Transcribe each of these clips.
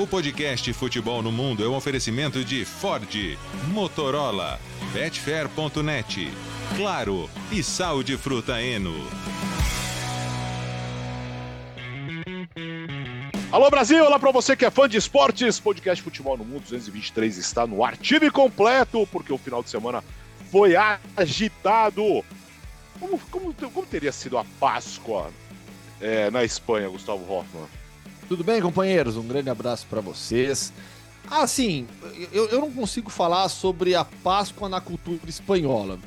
O podcast Futebol no Mundo é um oferecimento de Ford, Motorola, Betfair.net, Claro e Sal de Fruta Eno. Alô Brasil, olá pra você que é fã de esportes. Podcast Futebol no Mundo 223 está no ar, time completo, porque o final de semana foi agitado. Como, como, como teria sido a Páscoa é, na Espanha, Gustavo Hoffman? Tudo bem, companheiros? Um grande abraço para vocês. Assim, eu, eu não consigo falar sobre a Páscoa na cultura espanhola.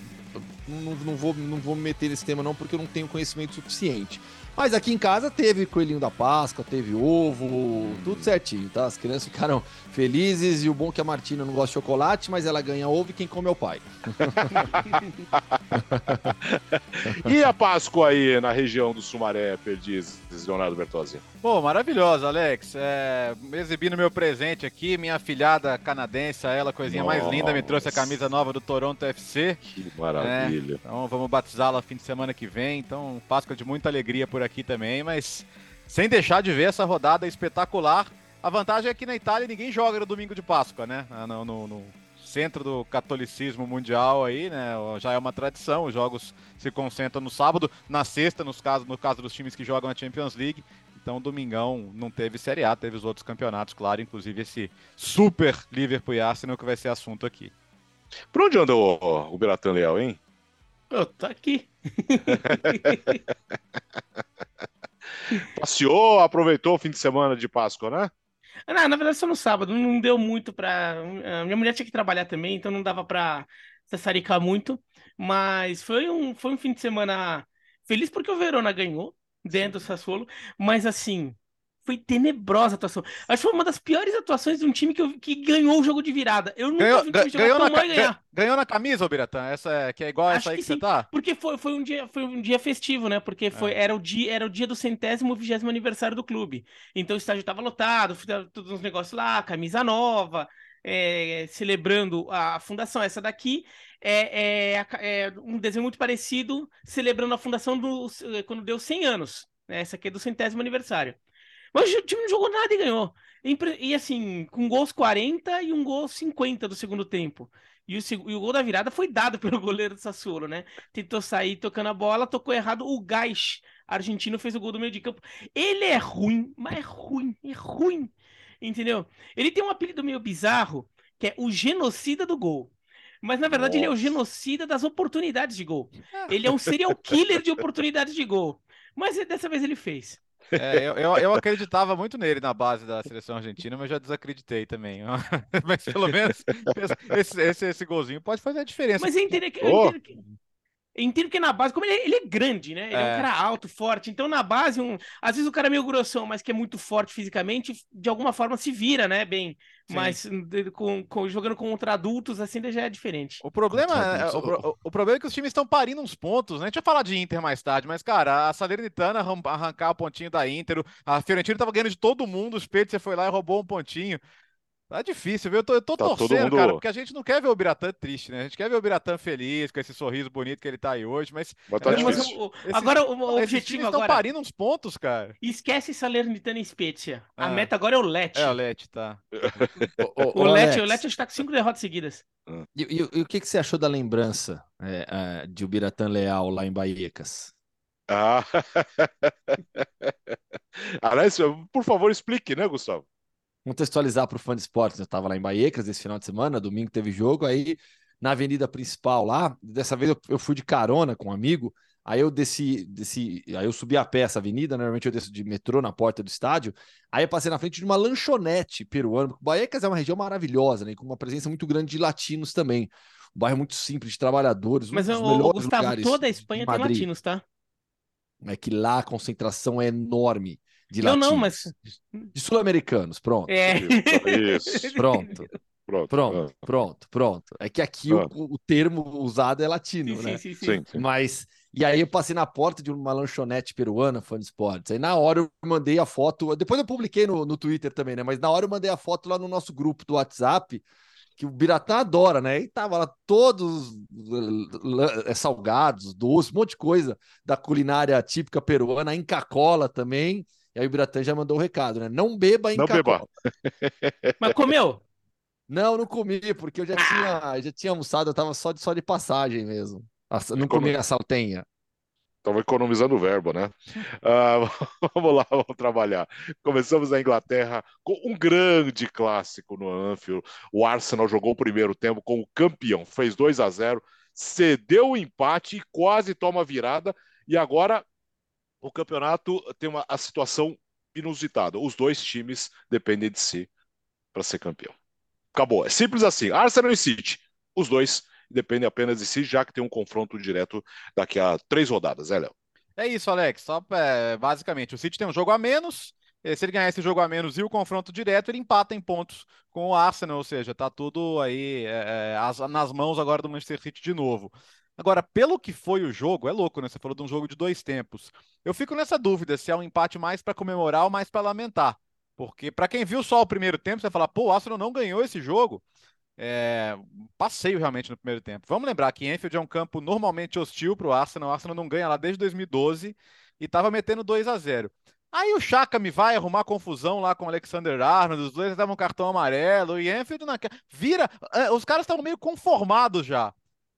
Não, não, vou, não vou me meter nesse tema, não, porque eu não tenho conhecimento suficiente. Mas aqui em casa teve coelhinho da Páscoa, teve ovo, tudo certinho, tá? As crianças ficaram felizes e o bom é que a Martina não gosta de chocolate, mas ela ganha ovo e quem come é o pai. e a Páscoa aí na região do Sumaré, Perdiz, Leonardo Bertozzi? Pô, maravilhosa, Alex. É, exibindo meu presente aqui, minha filhada canadense, ela, coisinha Nossa. mais linda, me trouxe a camisa nova do Toronto FC. Que maravilha. É, então vamos batizá-la fim de semana que vem. Então, Páscoa de muita alegria por aqui também, mas sem deixar de ver essa rodada espetacular. A vantagem é que na Itália ninguém joga no domingo de Páscoa, né? Ah, no, no, no centro do catolicismo mundial aí, né? Já é uma tradição, os jogos se concentram no sábado, na sexta, nos casos, no caso dos times que jogam a Champions League. Então, domingão não teve Série A, teve os outros campeonatos, claro, inclusive esse super Liverpool e Arsenal que vai ser assunto aqui. Por onde andou o, o Biratan Leal, hein? Eu tô aqui. Passeou, aproveitou o fim de semana de Páscoa, né? Não, na verdade, só no sábado. Não deu muito pra. Minha mulher tinha que trabalhar também, então não dava pra sassaricar muito. Mas foi um, foi um fim de semana feliz porque o Verona ganhou dentro do Sassuolo. Mas assim, foi tenebrosa a atuação. Acho que foi uma das piores atuações de um time que, eu, que ganhou o jogo de virada. Eu nunca ganhou, vi um time ganhou na, ganhar. Ganhou na camisa, Biratã? Essa é, que é igual Acho essa aí que, que você tá? Porque foi, foi, um dia, foi um dia festivo, né? Porque foi, é. era, o dia, era o dia do centésimo vigésimo aniversário do clube. Então o estádio estava lotado, todos os negócios lá, camisa nova, é, celebrando a fundação. Essa daqui é, é, é, um desenho muito parecido, celebrando a fundação do, quando deu 100 anos. Essa aqui é do centésimo aniversário. Mas o time não jogou nada e ganhou. E assim, com gols 40 e um gol 50 do segundo tempo. E o, e o gol da virada foi dado pelo goleiro do Sassuolo, né? Tentou sair tocando a bola, tocou errado. O Gás argentino fez o gol do meio de campo. Ele é ruim, mas é ruim, é ruim. Entendeu? Ele tem um apelido meio bizarro, que é o genocida do gol. Mas na verdade Nossa. ele é o genocida das oportunidades de gol. Ele é um serial killer de oportunidades de gol. Mas dessa vez ele fez. É, eu, eu, eu, acreditava muito nele na base da seleção argentina, mas já desacreditei também. mas pelo menos esse, esse, esse golzinho pode fazer a diferença. Mas eu entendo que, eu entendo que, eu entendo que na base, como ele, é, ele é grande, né? Ele é. é. um cara alto, forte. Então, na base, um, às vezes o cara é meio grossão, mas que é muito forte fisicamente, de alguma forma se vira, né? Bem. Sim. Mas com, com, jogando contra adultos, assim, já é diferente. O problema, é, o, o, problema é que os times estão parindo uns pontos, né? A gente vai falar de Inter mais tarde, mas, cara, a Salernitana arrancar o pontinho da Inter, a Fiorentina tava ganhando de todo mundo, o Spezia foi lá e roubou um pontinho. Tá difícil, viu? Eu tô, eu tô tá torcendo, mundo... cara, porque a gente não quer ver o Biratã triste, né? A gente quer ver o Biratã feliz, com esse sorriso bonito que ele tá aí hoje, mas. mas, tá é, mas o, agora o, o objetivo agora. estão parindo uns pontos, cara. Esquece Salernitana e Spezia. Ah. A meta agora é o Let. É o Let, tá. o, o, o, Let, o Let está com cinco derrotas seguidas. E, e, e, o que, que você achou da lembrança é, é, de o Biratã Leal lá em Baiecas? Ah. Aliás, por favor, explique, né, Gustavo? Contextualizar para o fã de esportes, eu estava lá em Baiecas esse final de semana, domingo teve jogo, aí na avenida principal lá, dessa vez eu, eu fui de carona com um amigo, aí eu desci, desci, aí eu subi a pé essa avenida, normalmente eu desço de metrô na porta do estádio, aí eu passei na frente de uma lanchonete peruana, Baiecas é uma região maravilhosa, né, com uma presença muito grande de latinos também, um bairro muito simples, de trabalhadores, Mas, um dos o, melhores Gustavo, lugares toda a Espanha tem latinos, tá? É que lá a concentração é enorme de não, latinos. Não, mas... De sul-americanos, pronto. É. Isso. Pronto. Pronto, pronto, pronto, pronto. É que aqui o, o, termo usado é latino, sim, né? Sim, sim, sim. Mas, e aí eu passei na porta de uma lanchonete peruana, fã de esportes. Aí na hora eu mandei a foto, depois eu publiquei no, no Twitter também, né? Mas na hora eu mandei a foto lá no nosso grupo do WhatsApp, que o Biratã adora, né? E tava lá todos salgados, doces, um monte de coisa da culinária típica peruana, a Inca Cola também E aí o Biratã já mandou o recado, né? Não beba em Não Cacó. beba. Mas comeu? Não, não comi, porque eu já tinha, já tinha almoçado, eu tava só de, só de passagem mesmo. Não comi a saltenha. Estava economizando o verbo, né? Ah, vamos lá, vamos trabalhar. Começamos na Inglaterra com um grande clássico no Anfield. O Arsenal jogou o primeiro tempo como campeão, fez 2 a 0, cedeu o empate e quase toma virada. E agora o campeonato tem uma a situação inusitada. Os dois times dependem de si para ser campeão. Acabou. É simples assim. Arsenal e City. Os dois dependem apenas de si, já que tem um confronto direto daqui a três rodadas, é, Léo? É isso, Alex. Só é, basicamente, o City tem um jogo a menos. Se ele ganhar esse jogo a menos e o confronto direto, ele empata em pontos com o Arsenal, ou seja, tá tudo aí é, é, as- nas mãos agora do Manchester City de novo. Agora, pelo que foi o jogo, é louco, né? Você falou de um jogo de dois tempos. Eu fico nessa dúvida se é um empate mais para comemorar ou mais para lamentar. Porque para quem viu só o primeiro tempo, você vai falar, pô, o Arsenal não ganhou esse jogo. É, passeio realmente no primeiro tempo. Vamos lembrar que Enfield é um campo normalmente hostil para o Arsenal. O Arsenal não ganha lá desde 2012 e estava metendo 2 a 0. Aí o Chaka me vai arrumar confusão lá com o Alexander Arnold, os dois davam cartão amarelo e Enfield na... vira. é, Os caras estavam meio conformados já.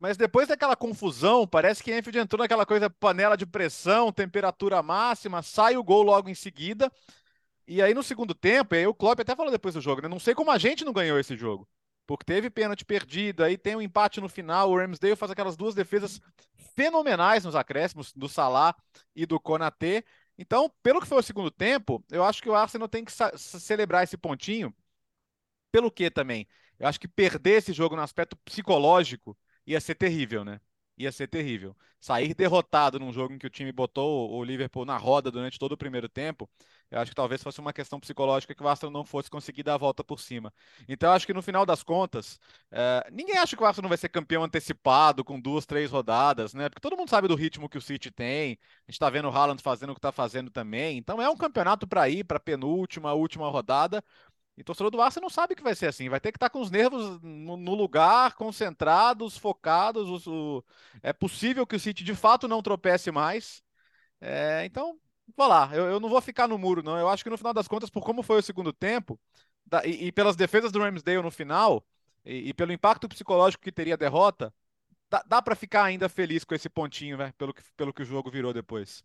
Mas depois daquela confusão, parece que Enfield entrou naquela coisa panela de pressão, temperatura máxima, sai o gol logo em seguida. E aí no segundo tempo, aí o Klopp até falou depois do jogo, né? Não sei como a gente não ganhou esse jogo. Porque teve pênalti perdido, aí tem um empate no final, o Ramsdale faz aquelas duas defesas fenomenais nos acréscimos, do Salah e do Konaté. Então, pelo que foi o segundo tempo, eu acho que o Arsenal tem que celebrar esse pontinho. Pelo que também? Eu acho que perder esse jogo no aspecto psicológico ia ser terrível, né? Ia ser terrível. Sair derrotado num jogo em que o time botou o Liverpool na roda durante todo o primeiro tempo, eu acho que talvez fosse uma questão psicológica que o Arsenal não fosse conseguir dar a volta por cima. Então, eu acho que no final das contas, eh, ninguém acha que o Arsenal vai ser campeão antecipado com duas, três rodadas, né? Porque todo mundo sabe do ritmo que o City tem. A gente tá vendo o Haaland fazendo o que tá fazendo também. Então, é um campeonato para ir para penúltima, última rodada. E o torcedor do Arsenal sabe que vai ser assim, vai ter que estar com os nervos no, no lugar, concentrados, focados. os- o- é possível que o City de fato não tropece mais. É, então, vou lá, eu, eu não vou ficar no muro, não. Eu acho que no final das contas, por como foi o segundo tempo, da- e, e pelas defesas do Ramsdale no final, e, e pelo impacto psicológico que teria a derrota, dá, dá para ficar ainda feliz com esse pontinho, né? Pelo que, pelo que o jogo virou depois.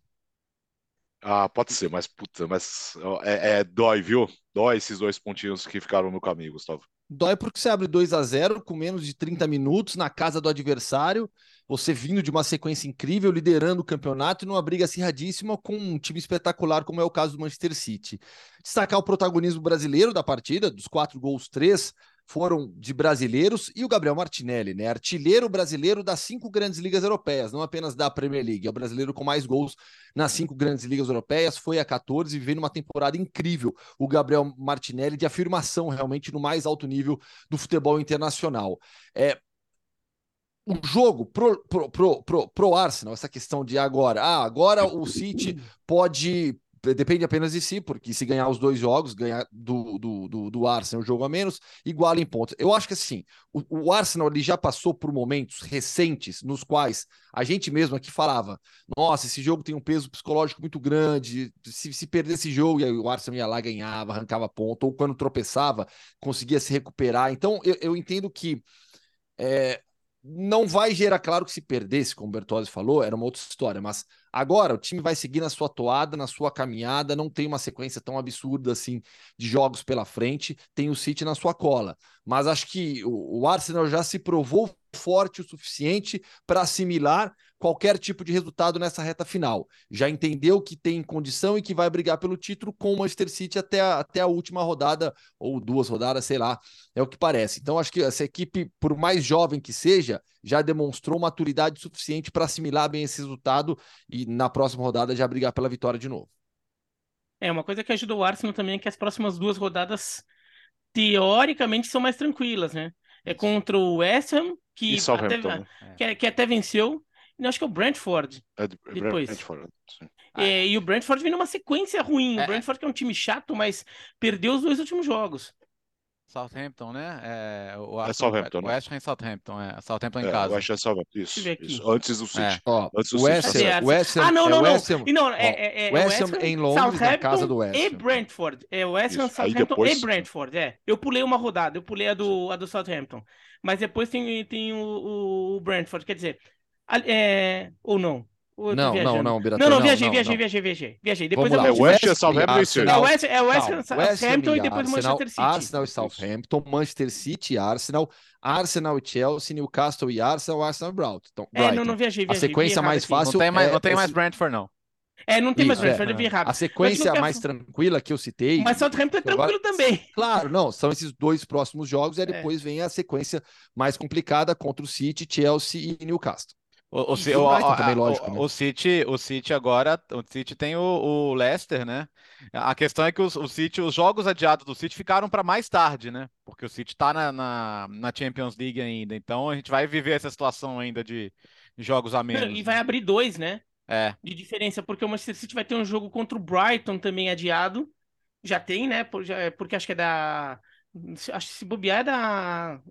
Ah, pode ser, mas puta, mas é, é- dói, viu? Dói esses dois pontinhos que ficaram no caminho, Gustavo. Dói porque você abre 2 a 0 com menos de 30 minutos na casa do adversário, você vindo de uma sequência incrível, liderando o campeonato e numa briga acirradíssima com um time espetacular, como é o caso do Manchester City. Destacar o protagonismo brasileiro da partida, dos quatro gols, três foram de brasileiros, e o Gabriel Martinelli, né? Artilheiro brasileiro das cinco grandes ligas europeias, não apenas da Premier League, é o brasileiro com mais gols nas cinco grandes ligas europeias, foi a 14 e vem numa temporada incrível o Gabriel Martinelli de afirmação realmente no mais alto nível do futebol internacional. É, o jogo pro, pro, pro, pro, pro Arsenal, essa questão de agora, ah, agora o City pode. Depende apenas de si, porque se ganhar os dois jogos, ganhar do, do, do, do Arsenal o jogo a menos, iguala em pontos. Eu acho que assim, o, o Arsenal ele já passou por momentos recentes nos quais a gente mesmo aqui falava: nossa, esse jogo tem um peso psicológico muito grande. Se, se perder esse jogo, e o Arsenal ia lá, ganhava, arrancava ponto, ou quando tropeçava, conseguia se recuperar. Então, eu, eu entendo que é, não vai gerar, claro que se perdesse, como o Bertozzi falou, era uma outra história, mas agora o time vai seguir na sua toada, na sua caminhada, não tem uma sequência tão absurda assim de jogos pela frente, tem o City na sua cola. Mas acho que o, o Arsenal já se provou forte o suficiente para assimilar qualquer tipo de resultado nessa reta final. Já entendeu que tem condição e que vai brigar pelo título com o Manchester City até a, até a última rodada, ou duas rodadas, sei lá, é o que parece. Então, acho que essa equipe, por mais jovem que seja, já demonstrou maturidade suficiente para assimilar bem esse resultado e na próxima rodada já brigar pela vitória de novo. É, uma coisa que ajuda o Arsenal também é que as próximas duas rodadas, teoricamente, são mais tranquilas, né? É contra o West Ham, que, até, né? que, que até venceu, acho que é o Brentford. É de- Depois. Brentford. É, e o Brentford vem numa sequência ruim. É. O Brentford que é um time chato, mas perdeu os dois últimos jogos. Southampton, né? É, o é Southampton, o né? West Ham Southampton, é. Southampton em é, casa. West Ham Southampton, isso, isso, Antes do City. É. Ó, Antes do West, City, Ham, West Ham, Ah, não, é não, não. West Ham, E não, é, é, é West Ham em Londres, na casa do West E Ham. Brentford. É West Ham, Isso, Southampton depois- e Brentford, é. Eu pulei uma rodada, eu pulei a do, a do Southampton. Mas depois tem, tem o, o Brentford, quer dizer. A- É, ou não? Ou Não, não, não, Biratã, Não, não, não, viajei, não, viajei, não. viajei, viajei, viajei. Depois Vamos lá, É West Ham, Southampton e É Arsenal, West, é West Ham Southampton e depois Arsenal, Manchester City. Arsenal e Southampton, Manchester City e Arsenal, Arsenal e Chelsea, Newcastle e Arsenal, Arsenal e Brighton. Então, É, não, Brighton. não viajei, A viajei. vi sequência mais aqui. fácil Não tem mais, é- não tem é mais Brentford, não. É, não tem mais Isso, é. Brentford, eu vi errado. A sequência mais tranquila que eu citei. Mas Southampton é Agora- tranquilo também. Claro, não, são esses dois próximos jogos, e aí É. depois vem a sequência mais complicada contra o City, Chelsea e Newcastle. O, o, E o o- Brighton também, lógico, né? o City, o City agora, o City tem o, o Leicester, né? A questão é que os, o City, os jogos adiados do City ficaram para mais tarde, né? Porque o City tá na, na, na Champions League ainda, então a gente vai viver essa situação ainda de, jogos a menos. E vai abrir dois, né? É, de diferença, porque o Manchester City vai ter um jogo contra o Brighton também adiado. Já tem, né? Por- já- Porque acho que é da. Acho que se bobear é da.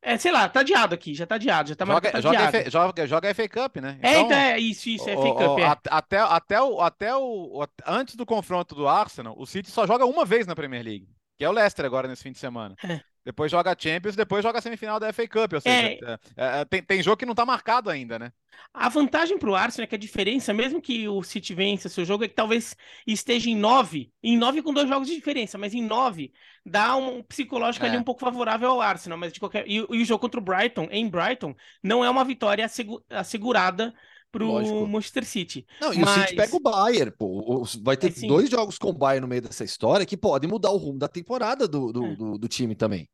É, sei lá, tá adiado aqui, já tá adiado, já tá joga, tá joga, adiado. FA, joga, joga FA Cup, né? É, então é isso, isso, é FA Cup, o- é. Até, até, o, até o, o- Antes do confronto do Arsenal, o City só joga uma vez na Premier League, que é o Leicester agora nesse fim de semana. É. Depois joga Champions, depois joga a semifinal da FA Cup. Ou seja, É. é, é, tem, tem jogo que não tá marcado ainda, né? A vantagem pro Arsenal é que a diferença, mesmo que o City vença seu jogo, é que talvez esteja em nove, em nove com dois jogos de diferença, mas em nove dá um psicológico É. ali um pouco favorável ao Arsenal, mas de qualquer e, e o jogo contra o Brighton, em Brighton, não é uma vitória assegu- assegurada pro Lógico. Manchester City. Não, e Mas- o City pega o Bayern, pô. Vai ter É, sim. dois jogos com o Bayern no meio dessa história que podem mudar o rumo da temporada do, do, É. do, do time também.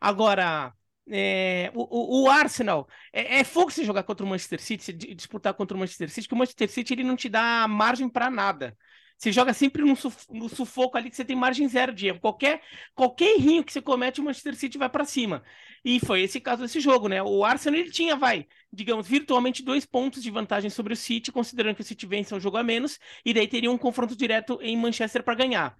Agora, é, o, o- Arsenal é, é fogo você jogar contra o Manchester City, disputar contra o Manchester City, que o Manchester City ele não te dá margem para nada. Você joga sempre no, suf- no sufoco ali que você tem margem zero de erro. Qualquer, qualquer errinho que você comete, o Manchester City vai para cima. E foi esse caso desse jogo, né? O Arsenal ele tinha, vai, digamos, virtualmente dois pontos de vantagem sobre o City, considerando que o City vence um jogo a menos, e daí teria um confronto direto em Manchester para ganhar.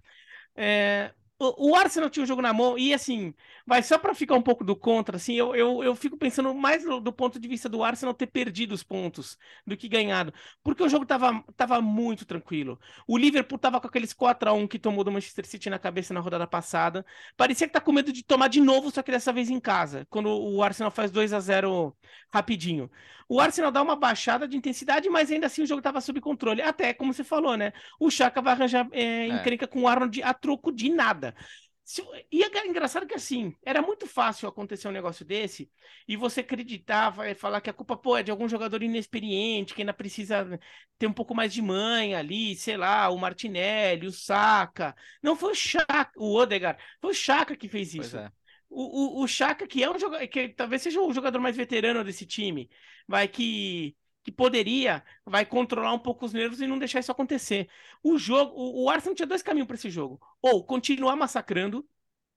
É, o, Arsenal tinha o jogo na mão, e assim, vai só para ficar um pouco do contra, assim, eu, eu, eu fico pensando mais do, do ponto de vista do Arsenal ter perdido os pontos do que ganhado, porque o jogo tava, tava muito tranquilo. O Liverpool tava com aqueles 4 a 1 que tomou do Manchester City na cabeça na rodada passada. Parecia que tá com medo de tomar de novo, só que dessa vez em casa, quando o Arsenal faz 2 a 0 rapidinho. O Arsenal dá uma baixada de intensidade, mas ainda assim o jogo tava sob controle. Até, como você falou, né? O Chaka vai arranjar é, encrenca com o Arnold a troco de nada. Se- E é engraçado que assim, era muito fácil acontecer um negócio desse e você acreditar, vai falar que a culpa pô, é de algum jogador inexperiente, que ainda precisa ter um pouco mais de manha ali, sei lá, o Martinelli, o Saka. Não foi o Chaka, o Odegaard, foi o Chaka que fez isso. é. O, o, o Chaka, que é um jogador, que talvez seja o jogador mais veterano desse time, vai que, que poderia, vai controlar um pouco os nervos e não deixar isso acontecer. O jogo, o, o Arsenal tinha dois caminhos para esse jogo: ou continuar massacrando,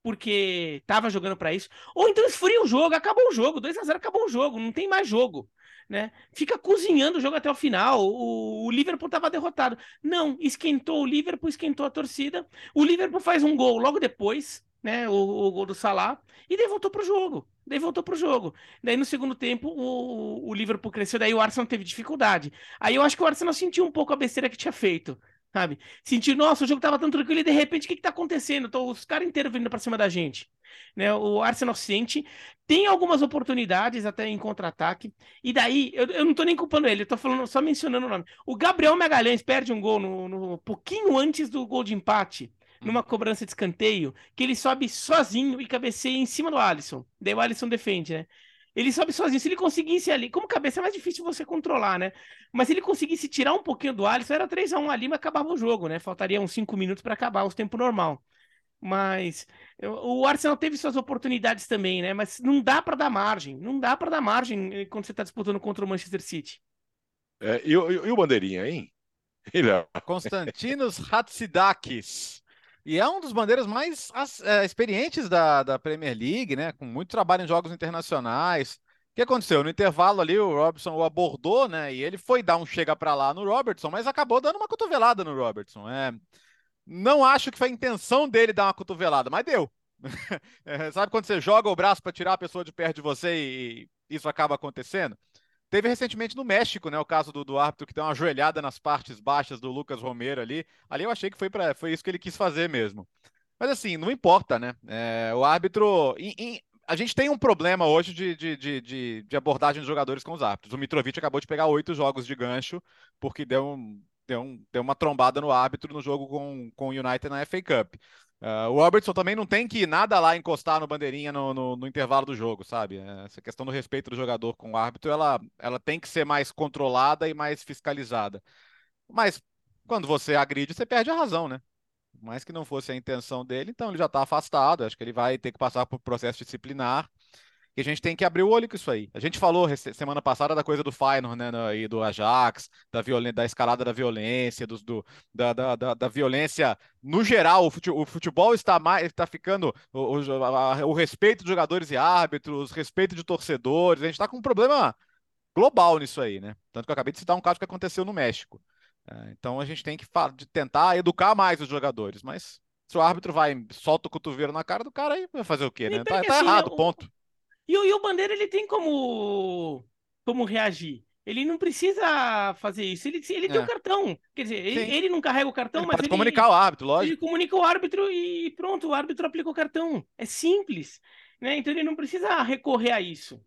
porque tava jogando para isso, ou então esfria o jogo, acabou o jogo, 2 a 0 acabou o jogo, não tem mais jogo. Né? Fica cozinhando o jogo até o final. O, o Liverpool estava derrotado. Não, esquentou o Liverpool, esquentou a torcida. O Liverpool faz um gol logo depois, né? O, o gol do Salah, e daí voltou pro jogo. Daí voltou pro jogo. Daí no segundo tempo o, o Liverpool cresceu, daí o Arsenal teve dificuldade. Aí eu acho que o Arsenal sentiu um pouco a besteira que tinha feito. Sabe? Sentiu, nossa, o jogo tava tão tranquilo e de repente o que que tá acontecendo? Tô, os caras inteiros vindo pra cima da gente. Né? O Arsenal sente, tem algumas oportunidades até em contra-ataque, e daí, eu, eu não tô nem culpando ele, eu tô falando, só mencionando o nome. O Gabriel Magalhães perde um gol no, no pouquinho antes do gol de empate, numa cobrança de escanteio, que ele sobe sozinho e cabeceia em cima do Alisson. Daí o Alisson defende, né? Ele sobe sozinho. Se ele conseguisse ali, como cabeça é mais difícil você controlar, né? Mas se ele conseguisse tirar um pouquinho do Alisson, era 3 a 1 ali, mas acabava o jogo, né? Faltaria uns 5 minutos para acabar o tempo normal. Mas o Arsenal teve suas oportunidades também, né? Mas não dá para dar margem. Não dá para dar margem eh, quando você tá disputando contra o Manchester City. É, e, o- e o Bandeirinha, hein? Ele é Konstantinos Hatsidakis. E é um dos bandeiras mais é, experientes da, da Premier League, né? Com muito trabalho em jogos internacionais. O que aconteceu? No intervalo ali, o Robertson o abordou, né? E ele foi dar um chega pra lá no Robertson, mas acabou dando uma cotovelada no Robertson. É, não acho que foi a intenção dele dar uma cotovelada, mas deu. é, sabe quando você joga o braço para tirar a pessoa de perto de você e isso acaba acontecendo? Teve recentemente no México, né, o caso do, do árbitro que deu uma joelhada nas partes baixas do Lucas Romero ali. Ali eu achei que foi, pra, foi isso que ele quis fazer mesmo. Mas assim, não importa, né? É, o árbitro. A gente tem um problema hoje de, de, de, de, abordagem dos jogadores com os árbitros. O Mitrovic acabou de pegar oito jogos de gancho porque deu, um, deu, um, deu uma trombada no árbitro no jogo com, com o United na FA Cup. Uh, o Robertson também não tem que nada lá encostar no bandeirinha no, no, no, intervalo do jogo, sabe? Essa questão do respeito do jogador com o árbitro, ela, ela tem que ser mais controlada e mais fiscalizada. Mas quando você agride, você perde a razão, né? Mais que não fosse a intenção dele, então ele já está afastado. Acho que ele vai ter que passar por processo disciplinar que a gente tem que abrir o olho com isso aí. A gente falou semana passada da coisa do Feyenoord, né, e do Ajax, da, violen da escalada da violência, do, do da, da, da, da, violência no geral. O futebol, o futebol está mais, está ficando o, o, a, o, respeito de jogadores e árbitros, respeito de torcedores. A gente está com um problema global nisso aí, né? Tanto que eu acabei de citar um caso que aconteceu no México. É, então a gente tem que de tentar educar mais os jogadores, mas se o árbitro vai solta o cotovelo na cara do cara aí vai fazer o quê, né? Tá, tá assim, errado, ponto. E, e o Bandeira, ele tem como, como reagir. Ele não precisa fazer isso. Ele, ele tem o é. um cartão. Quer dizer, ele, ele, não carrega o cartão, ele mas. Pode ele comunicar o árbitro, lógico. Ele comunica o árbitro e pronto, o árbitro aplica o cartão. É simples. Né? Então ele não precisa recorrer a isso.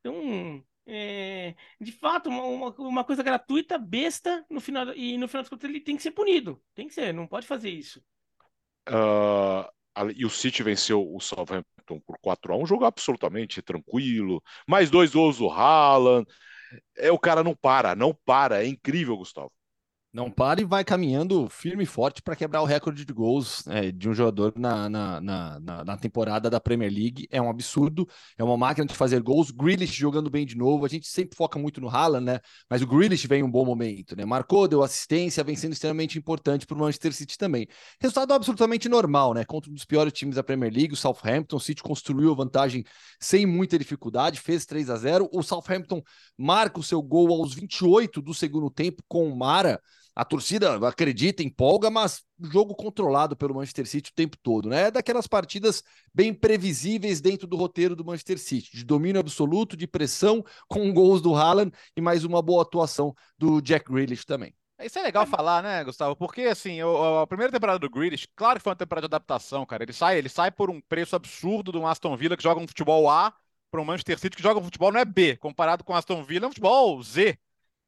Então, é, de fato, uma, uma, coisa gratuita, besta, no final, e no final das contas ele tem que ser punido. Tem que ser, não pode fazer isso. Uh, e o City venceu o Southampton por 4 a 1 um jogo absolutamente tranquilo. Mais dois gols do Haaland. É, o cara não para, não para. É incrível, Gustavo. Não para e vai caminhando firme e forte para quebrar o recorde de gols é, de um jogador na, na, na, na, temporada da Premier League. É um absurdo, é uma máquina de fazer gols. Grealish jogando bem de novo. A gente sempre foca muito no Haaland, né? Mas o Grealish vem em um bom momento, né? Marcou, deu assistência, vem sendo extremamente importante para o Manchester City também. Resultado absolutamente normal, né? Contra um dos piores times da Premier League, o Southampton. O City construiu a vantagem sem muita dificuldade, fez 3 a 0 O Southampton marca o seu gol aos 28 do segundo tempo com o Mara a torcida acredita, empolga, mas jogo controlado pelo Manchester City o tempo todo, né? É daquelas partidas bem previsíveis dentro do roteiro do Manchester City, de domínio absoluto, de pressão, com gols do Haaland e mais uma boa atuação do Jack Grealish também. Isso é legal falar, né, Gustavo? Porque, assim, a primeira temporada do Grealish, claro que foi uma temporada de adaptação, cara. Ele sai, ele sai por um preço absurdo um Aston Villa que joga um futebol A para um Manchester City que joga um futebol não é B. Comparado com Aston Villa, é um futebol Z,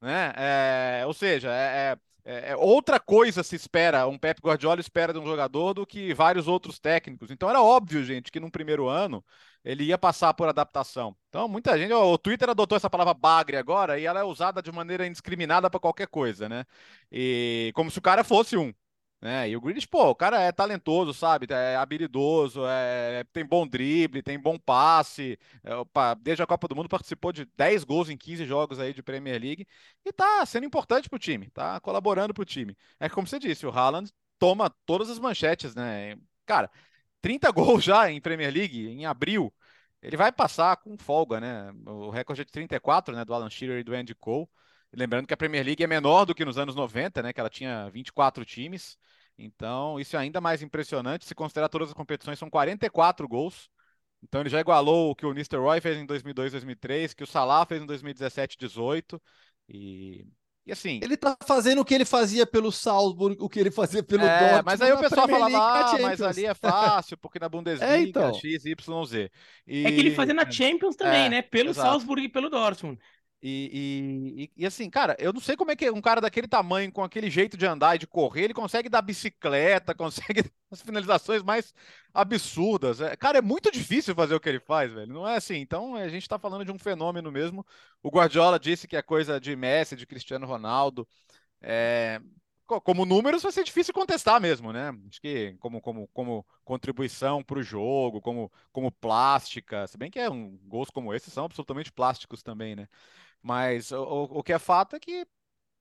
né? É, ou seja, é, é é, é, outra coisa se espera, um Pep Guardiola espera de um jogador do que vários outros técnicos. Então era óbvio, gente, que no primeiro ano ele ia passar por adaptação. Então muita gente, o Twitter adotou essa palavra bagre agora e ela é usada de maneira indiscriminada para qualquer coisa, né? E como se o cara fosse um. Né? E o Grealish, pô, o cara é talentoso, sabe? É habilidoso, é... tem bom drible, tem bom passe. É, opa, desde a Copa do Mundo participou de 10 gols em 15 jogos aí de Premier League e tá sendo importante pro time, tá colaborando pro time. É como você disse, o Haaland toma todas as manchetes, né? Cara, 30 gols já em Premier League em abril. Ele vai passar com folga, né? O recorde é de 34, né, do Alan Shearer e do Andy Cole. Lembrando que a Premier League é menor do que nos anos 90, né? Que ela tinha 24 times. Então, isso é ainda mais impressionante. Se considerar todas as competições, são 44 gols. Então, ele já igualou o que o Roy fez em 2002, 2003, que o Salah fez em 2017, 18. E, e assim. Ele tá fazendo o que ele fazia pelo Salzburg, o que ele fazia pelo é, Dortmund. Mas aí o pessoal falava, ah, mas ali é fácil, porque na Bundesliga, é, então. X, Y, Z. E... É que ele fazia na Champions também, é, né? Pelo exato. Salzburg e pelo Dortmund. E, e, e, assim, cara, eu não sei como é que um cara daquele tamanho, com aquele jeito de andar e de correr, ele consegue dar bicicleta, consegue as finalizações mais absurdas. É, cara, é muito difícil fazer o que ele faz, velho. Não é assim. Então a gente tá falando de um fenômeno mesmo. O Guardiola disse que é coisa de Messi, de Cristiano Ronaldo. É, como números vai ser difícil contestar mesmo, né? Acho que como, como, como contribuição para o jogo, como, como plástica, se bem que é um gols como esse são absolutamente plásticos também, né? Mas o, o que é fato é que,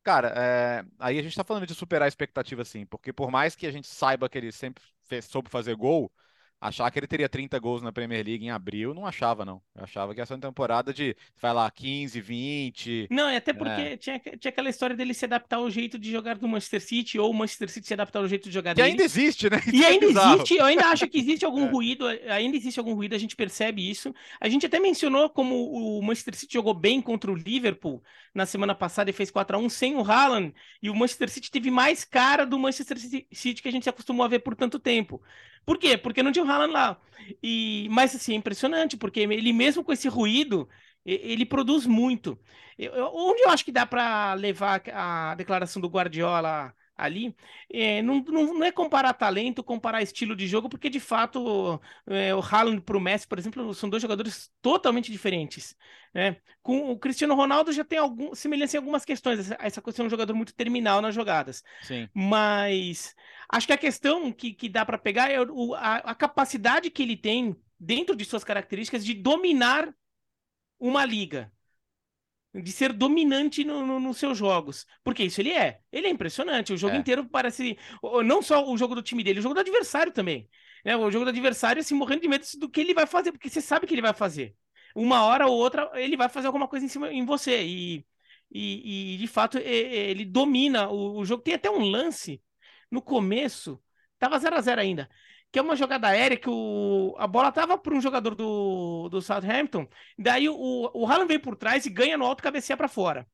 cara, é, aí a gente tá falando de superar a expectativa, sim, porque por mais que a gente saiba que ele sempre fez, soube fazer gol, achar que ele teria 30 gols na Premier League em abril, não achava, não. Eu achava que essa temporada de, vai lá, 15, 20. Não, é até porque é. Tinha, tinha aquela história dele se adaptar ao jeito de jogar do Manchester City, ou o Manchester City se adaptar ao jeito de jogar que dele. ainda existe, né? E ainda existe, eu ainda acho que existe algum é. ruído, ainda existe algum ruído, a gente percebe isso. A gente até mencionou como o Manchester City jogou bem contra o Liverpool na semana passada e fez 4 a 1 sem o Haaland, e o Manchester City teve mais cara do Manchester City que a gente se acostumou a ver por tanto tempo. Por quê? Porque não tinha o Haaland lá. E, mas assim, é impressionante, porque ele mesmo com esse ruído, ele produz muito. Eu, onde eu acho que dá para levar a declaração do Guardiola ali, é, não, não, não, é comparar talento, comparar estilo de jogo, porque de fato é, o Haaland para o Messi, por exemplo, são dois jogadores totalmente diferentes. Né? Com o Cristiano Ronaldo já tem algum, semelhança em algumas questões, essa, essa questão é um jogador muito terminal nas jogadas. Sim. Mas acho que a questão que, que dá para pegar é o, a, a capacidade que ele tem, dentro de suas características, de dominar uma liga de ser dominante nos no, no seus jogos. Porque isso ele é. Ele é impressionante. O jogo é. inteiro parece. Não só o jogo do time dele, o jogo do adversário também. Né? O jogo do adversário, assim, morrendo de medo do que ele vai fazer, porque você sabe que ele vai fazer. Uma hora ou outra, ele vai fazer alguma coisa em cima em você. E, e, e de fato, ele domina o, o jogo. Tem até um lance no começo, tava 0 a 0 ainda que é uma jogada aérea que o, a bola tava para um jogador do, do Southampton, daí o, o Haaland veio por trás e ganha no alto cabeceia para fora.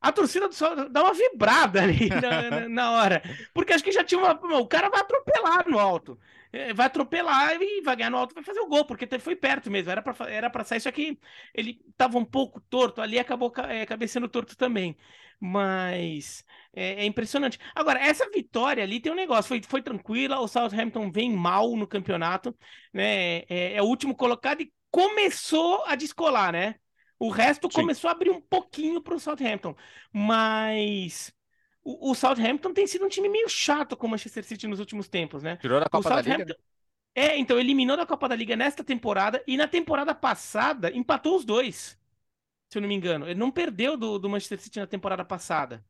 A torcida do Sol dá uma vibrada ali na, na, na, hora, porque acho que já tinha uma. O cara vai atropelar no alto. É, vai atropelar e vai ganhar no alto, vai fazer o gol, porque foi perto mesmo, era para era pra sair, só que ele tava um pouco torto ali acabou é, cabeceando torto também. Mas é, é, impressionante. Agora, essa vitória ali tem um negócio, foi, foi tranquila, o Southampton vem mal no campeonato, né? É, é o último colocado e começou a descolar, né? O resto Sim. começou a abrir um pouquinho para o Southampton, mas o, o, Southampton tem sido um time meio chato com o Manchester City nos últimos tempos, né? Tirou da Copa da Liga. Né? É, então eliminou da Copa da Liga nesta temporada e na temporada passada empatou os dois se eu não me engano. Ele não perdeu do, do Manchester City na temporada passada.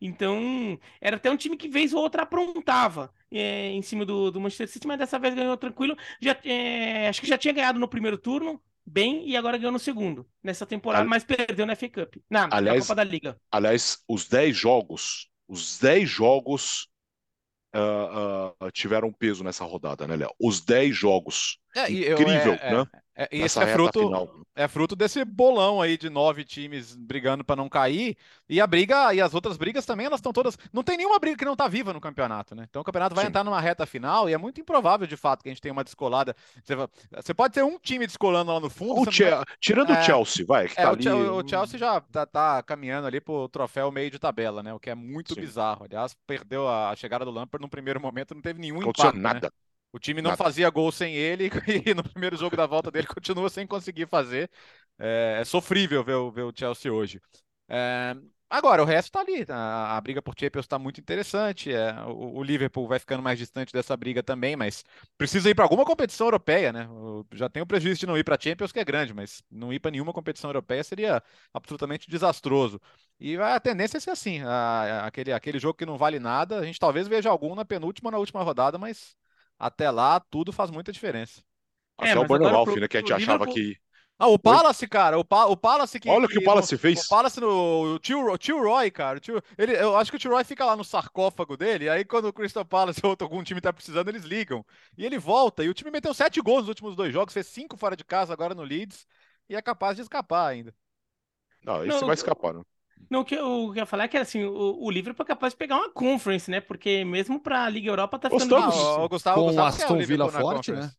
Então, era até um time que vez ou outra aprontava é, em cima do, do, Manchester City, mas dessa vez ganhou tranquilo. Já, é, acho que já tinha ganhado no primeiro turno, bem, e agora ganhou no segundo, nessa temporada, mas perdeu na FA Cup. Na, aliás, na Copa da Liga. Aliás, os 10 jogos, os 10 jogos uh, uh, tiveram peso nessa rodada, né, Léo? Os 10 jogos. É, Incrível, é, né? É, esse é fruto, é fruto desse bolão aí de nove times brigando para não cair. E a briga, e as outras brigas também, elas estão todas. Não tem nenhuma briga que não está viva no campeonato, né? Então o campeonato vai Sim. entrar numa reta final e é muito improvável, de fato, que a gente tenha uma descolada. Você, você pode ter um time descolando lá no fundo. O vai... Tirando é... o Chelsea, vai. Que é, tá o, ali... o, Chelsea já tá, tá, caminhando ali pro troféu meio de tabela, né? O que é muito Sim. bizarro. Aliás, perdeu a chegada do Lampard no primeiro momento, não teve nenhum impacto. Né? Nada. Né? O time não Nada. fazia gol sem ele e no primeiro jogo da volta dele continua sem conseguir fazer. É, é sofrível ver, ver, o Chelsea hoje. É, agora, o resto está ali. A, a, briga por Champions está muito interessante. É, o, o, Liverpool vai ficando mais distante dessa briga também, mas precisa ir para alguma competição europeia, né? Já tem o prejuízo de não ir para Champions, que é grande, mas não ir para nenhuma competição europeia seria absolutamente desastroso. E a tendência é ser assim: a, aquele, aquele jogo que não vale nada, a gente talvez veja algum na penúltima, na última rodada, mas até lá tudo faz muita diferença. Até é, o Bournemouth, né, que a gente achava que... Ah, o Palace, cara, o, pa o Palace que... Olha o que, o Palace fez. O Palace no... O tio, o tio Roy, cara, tio, ele, eu acho que o tio Roy fica lá no sarcófago dele, aí quando o Crystal Palace ou algum time tá precisando, eles ligam. E ele volta, e o time meteu sete gols nos últimos dois jogos, fez cinco fora de casa agora no Leeds, e é capaz de escapar ainda. Não, esse não, vai escapar, não. Não, o que eu ia falar é que assim, o, o Liverpool é capaz de pegar uma conference, né? Porque mesmo pra Liga Europa tá ficando Gostamos. difícil. Ah, o Gustavo, com o Aston Villa forte, né?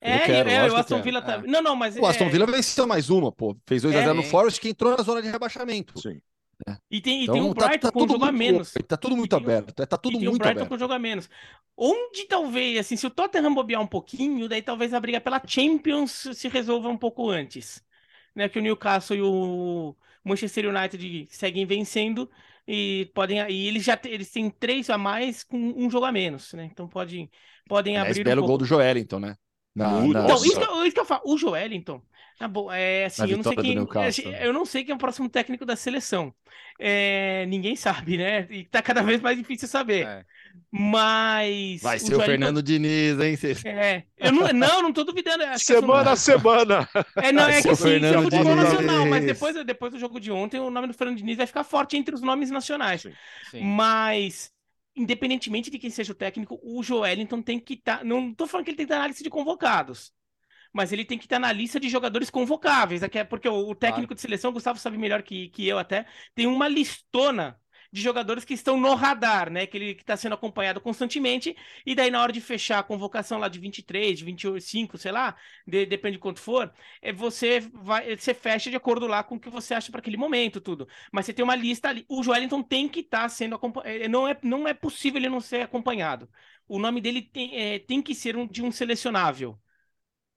É, eu quero, é, o Aston Villa tá... É. Não, não, mas... O Aston é Villa venceu mais uma, pô. Fez 2x0 é, no Forest, que entrou na zona de rebaixamento. Sim. É. E tem, então, e tem um Brighton tá, tá com um jogo a menos. Tá tudo muito aberto. Tá tudo muito um Brighton com jogo a menos. Onde talvez, assim, se o Tottenham bobear um pouquinho, daí talvez a briga pela Champions se resolva um pouco antes. Né? Que o Newcastle e o Manchester United seguem vencendo e podem e eles já eles têm três a mais com um jogo a menos, né? Então pode, podem Aliás, abrir belo um gol do Joelinton, né? Na, na... Então, isso que, eu, isso que eu falo, o Joelinton, Ah, bom, é assim, eu não sei quem. Eu não sei quem é o próximo técnico da seleção. É, ninguém sabe, né? E tá cada vez mais difícil saber. É. Mas. Vai ser o, o Fernando Diniz, hein? É. Eu não, não, não tô duvidando. semana a semana. É, não, vai é que sim, é o futebol nacional, mas depois, depois do jogo de ontem, o nome do Fernando Diniz vai ficar forte entre os nomes nacionais. Sim, sim. Mas independentemente de quem seja o técnico, o Joelinton tem que estar. Tá, não estou falando que ele tem que estar na lista de convocados, mas ele tem que estar na lista de jogadores convocáveis. É porque o, técnico claro. de seleção, o Gustavo sabe melhor que, que eu até, tem uma listona de jogadores que estão no radar, né? Que ele está sendo acompanhado constantemente, e daí na hora de fechar a convocação lá de 23, de 25, sei lá, de, depende de quanto for, é, você vai, você fecha de acordo lá com o que você acha para aquele momento, tudo. Mas você tem uma lista ali. O Joelinton tem que estar tá sendo acompanhado. É, não é, não é possível ele não ser acompanhado. O nome dele tem, é, tem que ser um, de um selecionável.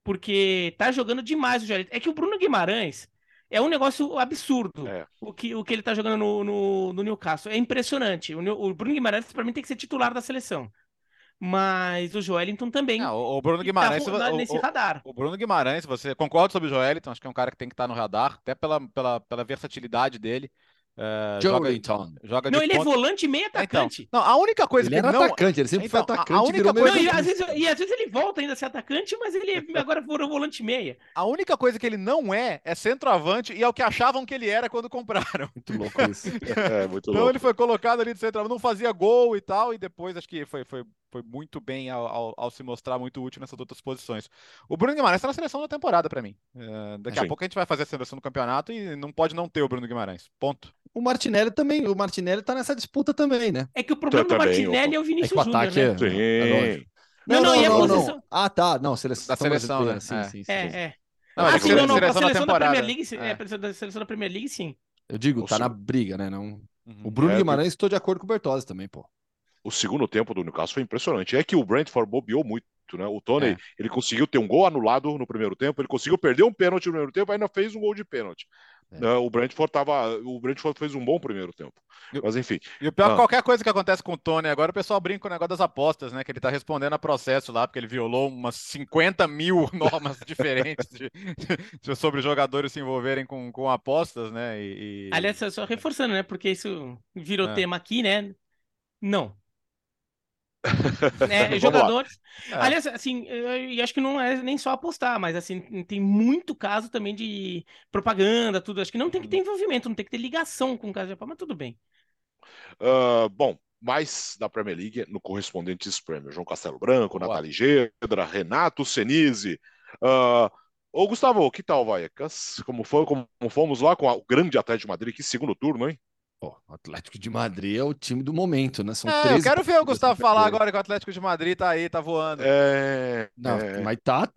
Porque tá jogando demais o Joelinton. É que o Bruno Guimarães é um negócio absurdo é. o, que, o que ele tá jogando no, no, no Newcastle. É impressionante. O, o Bruno Guimarães, para mim, tem que ser titular da seleção. Mas o Joelinton também. Não, o Bruno tá Guimarães. Tá nesse o, radar. O Bruno Guimarães, você concorda sobre o Joelinton? Acho que é um cara que tem que estar tá no radar, até pela, pela, pela versatilidade dele. Uh, joga, joga não, ele é é volante meio atacante. Então, não, a única coisa ele que era ele não... atacante, ele sempre então, foi atacante. A, única coisa... não, e, às vezes, e às vezes ele volta ainda a ser atacante, mas ele agora virou volante meia. A única coisa que ele não é é centroavante e é o que achavam que ele era quando compraram. Muito louco isso. é, muito então louco. ele foi colocado ali de centroavante, não fazia gol e tal, e depois acho que foi, foi, foi muito bem ao, ao, ao se mostrar muito útil nessas outras posições. O Bruno Guimarães está na seleção da temporada para mim. Uh, daqui Sim. a pouco a gente vai fazer a seleção do campeonato e não pode não ter o Bruno Guimarães. Ponto. O Martinelli também, o Martinelli tá nessa disputa também, né? É que o problema do Martinelli é o Vinícius é Júnior, né? É... Sim. É não, não, não, não, não, Ah, tá. Não, seleção. Da seleção, né? Sim, é. sim, sim, é, é. Não, ah, sim, não, não. A seleção da Premier League, é. é. a seleção da Premier League, sim. Eu digo, tá na briga, né? Não... Uhum. O Bruno é, Guimarães, estou de acordo com o Bertozzi também, pô. O segundo tempo do Newcastle foi impressionante. É que o Brentford bobeou muito. Né? O Tony é. ele conseguiu ter um gol anulado no primeiro tempo, ele conseguiu perder um pênalti no primeiro tempo, ainda fez um gol de pênalti. É. O Brentford tava, o Brentford fez um bom primeiro tempo. Mas enfim. E o pior ah. qualquer coisa que acontece com o Tony agora, o pessoal brinca com o negócio das apostas, né? Que ele tá respondendo a processo lá, porque ele violou umas 50 mil normas diferentes de, de, sobre jogadores se envolverem com, com apostas, né? E, e... Aliás, só reforçando, né? Porque isso virou é. tema aqui, né? Não. É, jogadores. É. Aliás, assim, e acho que não é nem só apostar, mas assim, tem muito caso também de propaganda, tudo. Acho que não tem que ter uhum. envolvimento, não tem que ter ligação com o caso de mas tudo bem. Uh, bom, mais da Premier League no Correspondentes Premier. João Castelo Branco, Boa. Nathalie Gedra, Renato Senise. Uh, ô, Gustavo, que tal, Vaiecas? Como, foi, como fomos lá com o grande Atlético de Madrid, que segundo turno, hein? Pô, o Atlético de Madrid é o time do momento, né? São é, 13 eu quero ver o Gustavo falar agora que o Atlético de Madrid tá aí, tá voando. É. Não, é... mas tá.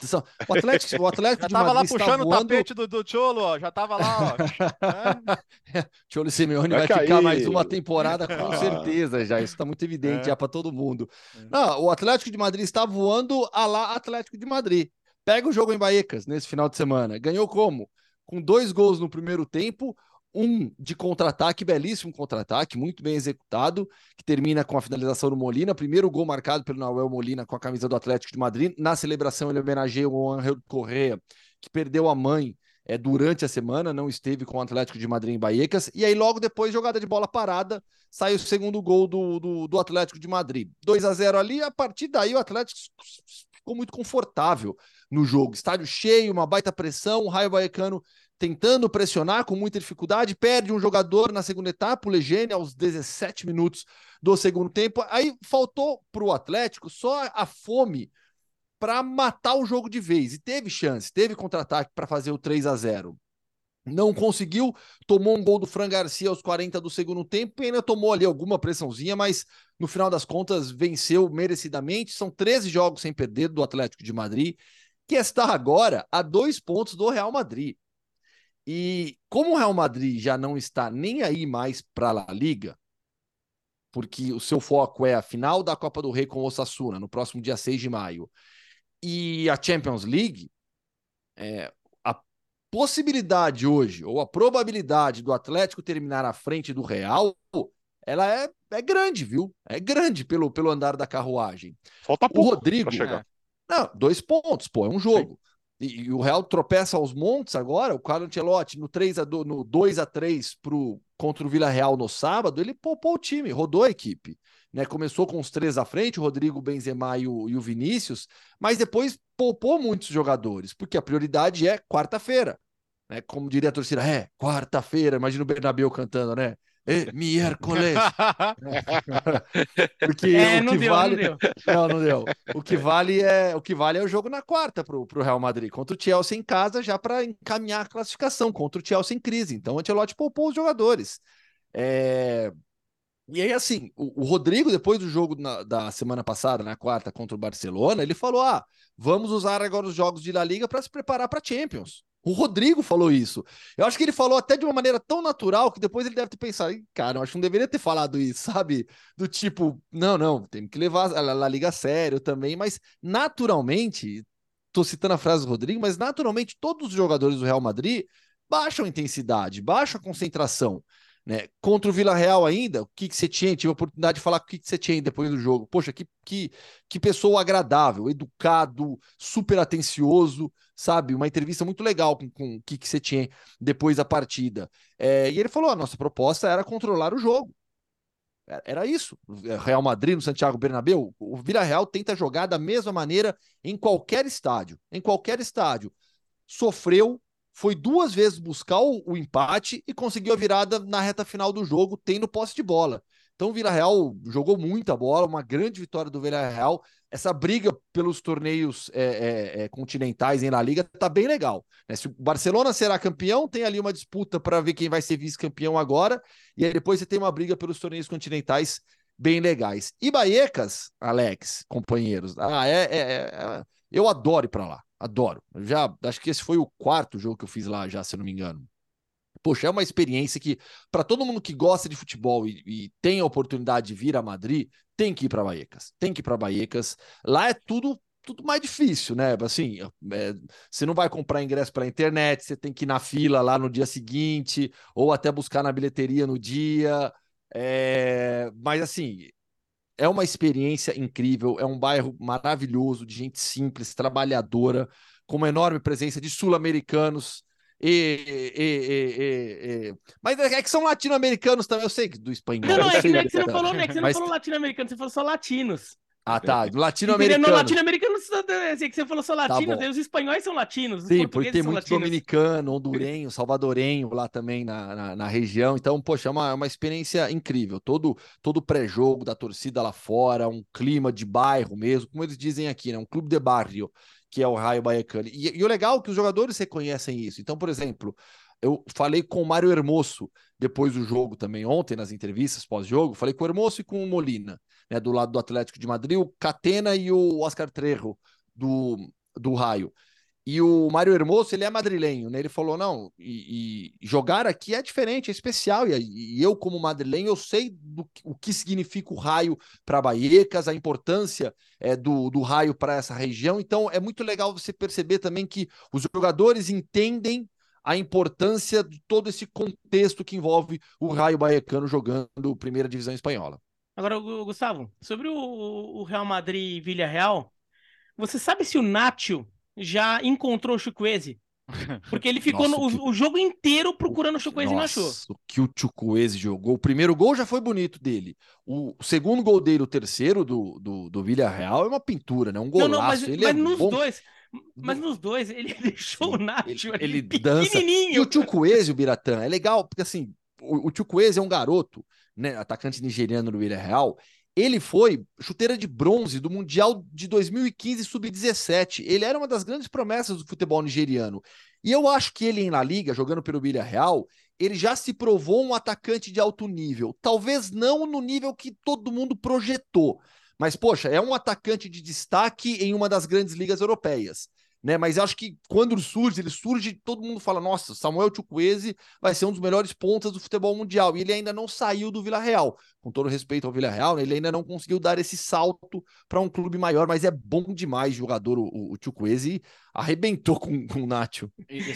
O Atlético, o Atlético já de tava Madrid lá puxando o tapete do, do Cholo, ó. Já tava lá, ó. é. Cholo Simeone vai, vai ficar mais uma temporada com certeza já. Isso tá muito evidente é. já para todo mundo. É. Não, o Atlético de Madrid está voando a lá Atlético de Madrid. Pega o jogo em Baecas nesse final de semana. Ganhou como? Com dois gols no primeiro tempo um de contra-ataque, belíssimo contra-ataque, muito bem executado, que termina com a finalização do Molina. Primeiro gol marcado pelo Nahuel Molina com a camisa do Atlético de Madrid. Na celebração, ele homenageia o Angel Correa, que perdeu a mãe é, durante a semana, não esteve com o Atlético de Madrid em Baiecas. E aí, logo depois, jogada de bola parada, sai o segundo gol do, do, do Atlético de Madrid. 2 a 0 ali, a partir daí o Atlético ficou muito confortável no jogo. Estádio cheio, uma baita pressão, o Raio Baecano tentando pressionar com muita dificuldade, perde um jogador na segunda etapa, o Legene, aos 17 minutos do segundo tempo. Aí faltou para o Atlético só a fome para matar o jogo de vez. E teve chance, teve contra-ataque para fazer o 3 a 0 não conseguiu, tomou um gol do Fran Garcia aos 40 do segundo tempo e ainda tomou ali alguma pressãozinha, mas no final das contas venceu merecidamente. São 13 jogos sem perder do Atlético de Madrid, que está agora a dois pontos do Real Madrid. E como o Real Madrid já não está nem aí mais para a Liga, porque o seu foco é a final da Copa do Rei com o Osasuna, no próximo dia 6 de maio, e a Champions League, é, a possibilidade hoje, ou a probabilidade do Atlético terminar à frente do Real, ela é, é grande, viu? É grande pelo, pelo andar da carruagem. Falta pouco o Rodrigo. Chegar. Não, dois pontos, pô, é um jogo. Sim. E, e, o Real tropeça aos montes agora, o Carlo Ancelotti no 3 a 2, no 2 a 3 pro, contra o Vila Real no sábado, ele poupou o time, rodou a equipe. Né? Começou com os três à frente, o Rodrigo, o Benzema e o, e o Vinícius, mas depois poupou muitos jogadores, porque a prioridade é quarta-feira. Né? Como diria a torcida, é, quarta-feira, imagina o Bernabéu cantando, né? É, miércoles. Porque é, o que deu, vale. Não, não, não, deu. O que vale é o que vale é o jogo na quarta para o Real Madrid contra o Chelsea em casa, já para encaminhar a classificação contra o Chelsea em crise. Então o Ancelotti poupou os jogadores. É... E aí, assim, o, o Rodrigo, depois do jogo na, da semana passada, na quarta, contra o Barcelona, ele falou: ah, vamos usar agora os jogos de La Liga para se preparar para Champions. O Rodrigo falou isso. Eu acho que ele falou até de uma maneira tão natural que depois ele deve ter pensado, cara, eu acho que não deveria ter falado isso, sabe? Do tipo, não, não, tem que levar a La Liga a sério também, mas naturalmente, tô citando a frase do Rodrigo, mas naturalmente todos os jogadores do Real Madrid baixam a intensidade, baixam a concentração. Né? Contra o Vila Real ainda, o que, que você tinha? Tive a oportunidade de falar com o que, que você tinha depois do jogo. Poxa, que, que, que pessoa agradável, educado, super atencioso, sabe? Uma entrevista muito legal com, com o que, que você tinha depois da partida. É, e ele falou: a nossa proposta era controlar o jogo. Era isso. Real Madrid no Santiago Bernabéu, o Vila Real tenta jogar da mesma maneira em qualquer estádio. Em qualquer estádio. Sofreu, foi duas vezes buscar o, o, empate e conseguiu a virada na reta final do jogo, tendo posse de bola. Então o Vila Real jogou muita bola, uma grande vitória do Vila Real. Essa briga pelos torneios é, é, é, continentais em La Liga tá bem legal. Né? Se o Barcelona será campeão, tem ali uma disputa para ver quem vai ser vice-campeão agora, e aí depois você tem uma briga pelos torneios continentais bem legais. E Baiecas, Alex, companheiros, ah, é, é, é eu adoro ir para lá. Adoro. Já acho que esse foi o quarto jogo que eu fiz lá, já, se eu não me engano. Poxa, é uma experiência que, para todo mundo que gosta de futebol e, e, tem a oportunidade de vir a Madrid, tem que ir para Baiecas. Tem que ir para Baiecas. Lá é tudo tudo mais difícil, né? Assim, é, você não vai comprar ingresso pela internet, você tem que ir na fila lá no dia seguinte, ou até buscar na bilheteria no dia. É, mas assim, é uma experiência incrível, é um bairro maravilhoso, de gente simples, trabalhadora, com uma enorme presença de sul-americanos. E, e, e, Mas é que são latino-americanos também, eu sei que do espanhol. Não, não, é que, é que você não falou, né? Que você não falou latino-americano, você falou só latinos. Ah, tá. Latino-americano. Latino-americano, assim, que você falou só tá latino, tá os espanhóis são latinos. Sim, porque tem muito latinos. dominicano, hondurenho, salvadorenho lá também na, na, na, região. Então, poxa, é uma, é uma experiência incrível. Todo, todo pré-jogo da torcida lá fora, um clima de bairro mesmo, como eles dizem aqui, né? Um clube de barrio, que é o Raio Baiacano. E, e o legal é que os jogadores reconhecem isso. Então, por exemplo, eu falei com o Mário Hermoso depois do jogo também, ontem, nas entrevistas pós-jogo. Falei com o Hermoso e com o Molina, né, do lado do Atlético de Madrid, o Catena e o Oscar Trejo, do, do Raio. E o Mário Hermoso, ele é madrilenho, né? Ele falou: não, e, e jogar aqui é diferente, é especial. E, e, eu, como madrilenho, eu sei do, o que significa o raio para Baiecas, a importância é, do, do raio para essa região. Então, é muito legal você perceber também que os jogadores entendem a importância de todo esse contexto que envolve o Raio Baiecano jogando primeira divisão espanhola. Agora, Gustavo, sobre o, Real Madrid e Vila Real, você sabe se o Nacho já encontrou o Chukwueze? Porque ele ficou Nossa, no, o, que... o, jogo inteiro procurando o Chukwueze e não achou. O que o Chukwueze jogou. O primeiro gol já foi bonito dele. O segundo gol dele, o terceiro do, do, do Villarreal, é uma pintura, né? Um golaço. Não, não, mas, ele é mas é nos bom... dois. Mas nos dois, ele deixou o Nacho ele, ele dança. E o Chukwueze, o Biratã, é legal, porque assim, o, o Chukwueze é um garoto, né, atacante nigeriano do Real. Ele foi chuteira de bronze do Mundial de 2015 Sub-17. Ele era uma das grandes promessas do futebol nigeriano. E eu acho que ele em La Liga, jogando pelo Real, ele já se provou um atacante de alto nível. Talvez não no nível que todo mundo projetou, mas, poxa, é um atacante de destaque em uma das grandes ligas europeias. Né? Mas acho que quando surge, ele surge, todo mundo fala: nossa, Samuel Chukwueze vai ser um dos melhores pontas do futebol mundial. E ele ainda não saiu do Vila Real. Com todo respeito ao Vila Real, né? ele ainda não conseguiu dar esse salto para um clube maior, mas é bom demais jogador o, o Chukwueze. arrebentou com, com o Nacho.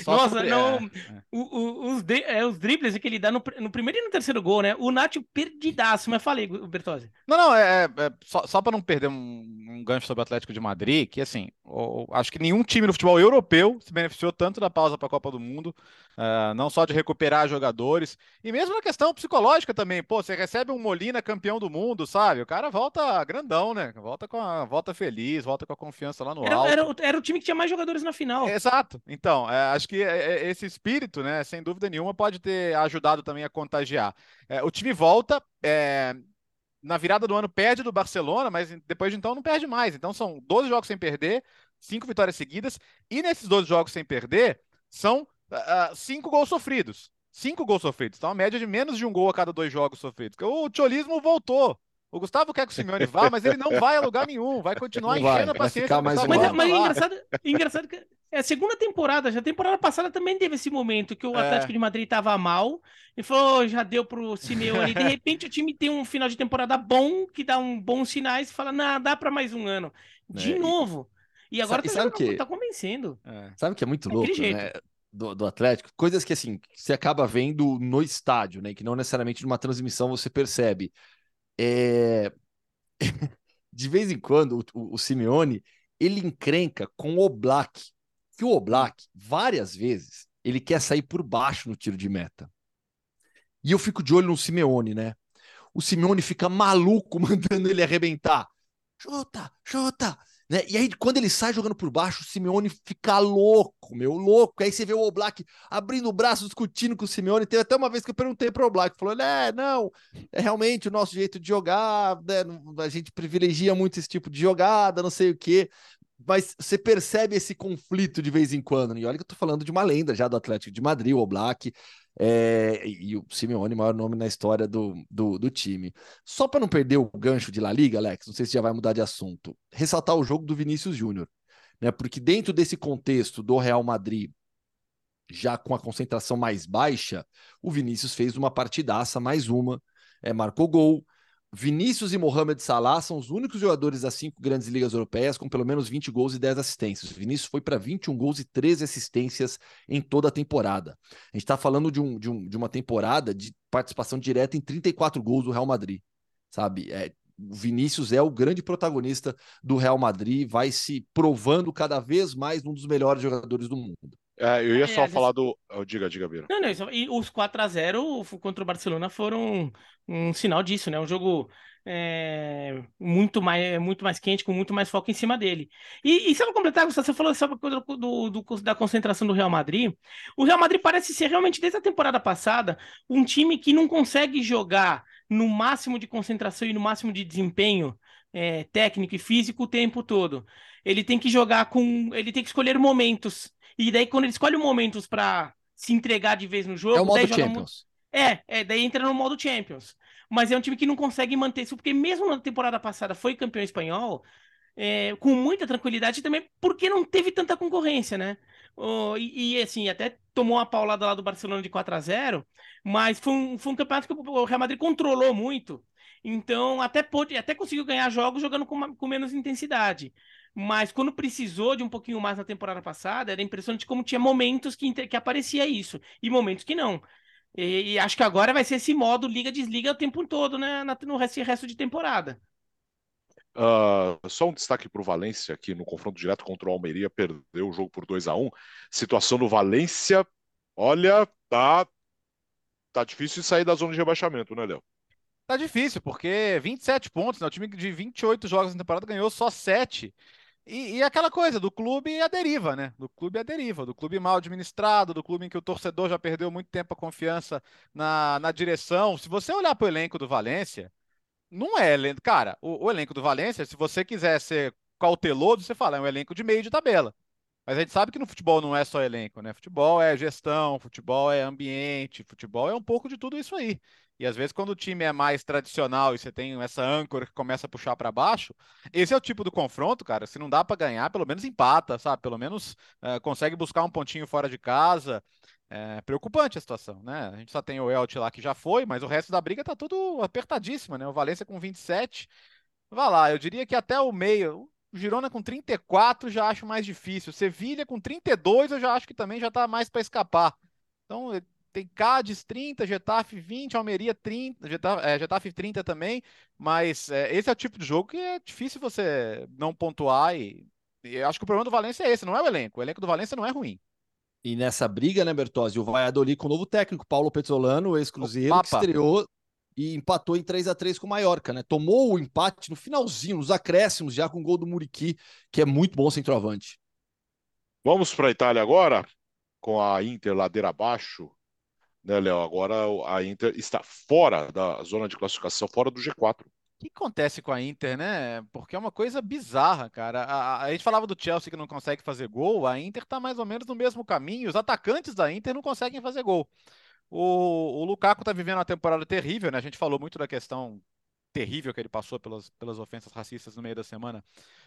Nossa, sobre... não. É, é. O, o, os, é, os dribles que ele dá no, no, primeiro e no terceiro gol, né? O Nacho perdidaço, mas falei, Bertozzi. Não, não, é, é, é só, só para não perder um, um, gancho sobre o Atlético de Madrid, que assim, o, acho que nenhum time no futebol europeu se beneficiou tanto da pausa para a Copa do Mundo, uh, não só de recuperar jogadores, e mesmo na questão psicológica também. Pô, você recebe um Molina campeão do mundo, sabe? O cara volta grandão, né? Volta com a volta feliz, volta com a confiança lá no era, alto. Era, era o time que tinha mais jogadores na final. Exato. Então, é, acho que é, é, esse espírito, né, sem dúvida nenhuma, pode ter ajudado também a contagiar. É, o time volta, é, na virada do ano perde do Barcelona, mas depois de então não perde mais. Então são 12 jogos sem perder, 5 vitórias seguidas, e nesses 12 jogos sem perder, são 5 uh, gols sofridos. 5 gols sofridos. Então, a média de menos de um gol a cada dois jogos sofridos. O tcholismo voltou. O Gustavo quer que o Simeone vá, mas ele não vai a lugar nenhum. Vai continuar não enchendo vai, a paciência. mais mas, é, mas é engraçado, engraçado que é a segunda temporada. Já a temporada passada também teve esse momento que o é. Atlético de Madrid estava mal. E falou, oh, já deu pro Simeone. De repente o time tem um final de temporada bom, que dá um bons sinais e fala, não, dá para mais um ano. De é, novo. E agora sabe, tá, que... tá convencendo. É. Sabe o que é muito louco, né? Do, do, Atlético, coisas que assim, você acaba vendo no estádio, né? Que não necessariamente numa transmissão você percebe. É... de vez em quando, o, o, Simeone, ele encrenca com o Oblak, que o Oblak, várias vezes, ele quer sair por baixo no tiro de meta. E eu fico de olho no Simeone, né? O Simeone fica maluco mandando ele arrebentar. Chuta, chuta, né? E aí, quando ele sai jogando por baixo, o Simeone fica louco, meu, louco. Aí você vê o Oblak abrindo o braço, discutindo com o Simeone. Teve até uma vez que eu perguntei para o Oblak, falou, é, não, é realmente o nosso jeito de jogar, né? a gente privilegia muito esse tipo de jogada, não sei o quê. Mas você percebe esse conflito de vez em quando. E olha que eu tô falando de uma lenda já do Atlético de Madrid, o Oblak, é, e o Simeone, maior nome na história do, do, do time. Só para não perder o gancho de La Liga, Alex, não sei se já vai mudar de assunto, ressaltar o jogo do Vinícius Júnior. Né, porque dentro desse contexto do Real Madrid, já com a concentração mais baixa, o Vinícius fez uma partidaça, mais uma, é, marcou gol, Vinícius e Mohamed Salah são os únicos jogadores das cinco grandes ligas europeias com pelo menos 20 gols e 10 assistências. Vinícius foi para 21 gols e 13 assistências em toda a temporada. A gente está falando de, um, de, um, de uma temporada de participação direta em 34 gols do Real Madrid. Sabe? É, o Vinícius é o grande protagonista do Real Madrid, vai se provando cada vez mais um dos melhores jogadores do mundo. É, eu ia só falar do. Oh, diga, diga, Bira. Não, não, e os 4 a 0 contra o Barcelona foram um sinal disso, né? Um jogo é, muito, mais, muito mais quente, com muito mais foco em cima dele. E, e só para completar, Gustavo, você falou sobre coisa do, do, da concentração do Real Madrid. O Real Madrid parece ser realmente, desde a temporada passada, um time que não consegue jogar no máximo de concentração e no máximo de desempenho é, técnico e físico o tempo todo. Ele tem que jogar com. Ele tem que escolher momentos e daí, quando ele escolhe momentos para se entregar de vez no jogo. É o modo Champions. É, é, daí entra no modo Champions. Mas é um time que não consegue manter isso, porque mesmo na temporada passada foi campeão espanhol, é, com muita tranquilidade também, porque não teve tanta concorrência, né? Oh, e, e, assim, até tomou uma paulada lá do Barcelona de 4 a 0 mas foi um, foi um campeonato que o Real Madrid controlou muito. Então, até pôde, até conseguiu ganhar jogos jogando com, com menos intensidade. Mas quando precisou de um pouquinho mais na temporada passada, era impressionante como tinha momentos que, que aparecia isso e momentos que não. E, e acho que agora vai ser esse modo liga-desliga o tempo todo né, no resto, resto de temporada. Uh, só um destaque para o Valência, que no confronto direto contra o Almeria perdeu o jogo por 2 a 1 Situação no Valência, olha, tá, tá difícil de sair da zona de rebaixamento, né, Léo? Tá difícil, porque 27 pontos, né? O time de 28 jogos na temporada ganhou só 7. E, e, aquela coisa do clube a deriva, né? Do clube a deriva, do clube mal administrado, do clube em que o torcedor já perdeu muito tempo a confiança na, na direção. Se você olhar para o elenco do Valência, não é. Cara, o, o, elenco do Valência, se você quiser ser cauteloso, você fala, é um elenco de meio de tabela. Mas a gente sabe que no futebol não é só elenco, né? Futebol é gestão, futebol é ambiente, futebol é um pouco de tudo isso aí. E às vezes, quando o time é mais tradicional e você tem essa âncora que começa a puxar para baixo, esse é o tipo do confronto, cara. Se não dá para ganhar, pelo menos empata, sabe? Pelo menos é, consegue buscar um pontinho fora de casa. É preocupante a situação, né? A gente só tem o Elche lá que já foi, mas o resto da briga tá tudo apertadíssima, né? O Valência com 27. Vá lá, eu diria que até o meio, Girona com 34 já acho mais difícil. Sevilha com 32 eu já acho que também já está mais para escapar. Então tem Cádiz 30, Getafe 20, Almeria 30, Getafe, é, Getafe 30 também, mas é, esse é o tipo de jogo que é difícil você não pontuar e, e eu acho que o problema do Valência é esse, não é o elenco. O elenco do Valência não é ruim. E nessa briga, né, Bertozzi, o Valladolid com o novo técnico, Paulo Pezzolano, ex-Cruzeiro, que estreou e empatou em 3 a 3 com o Mallorca, né? Tomou o empate no finalzinho, nos acréscimos, já com o gol do Muriqui, que é muito bom centroavante. Vamos para a Itália agora, com a Inter ladeira abaixo, né, Léo? Agora a Inter está fora da zona de classificação, fora do G4. O que acontece com a Inter, né? Porque é uma coisa bizarra, cara. A, a, gente falava do Chelsea que não consegue fazer gol, a Inter tá mais ou menos no mesmo caminho. Os atacantes da Inter não conseguem fazer gol. O, o Lukaku tá vivendo uma temporada terrível, né? A gente falou muito da questão terrível que ele passou pelas, pelas ofensas racistas no meio da semana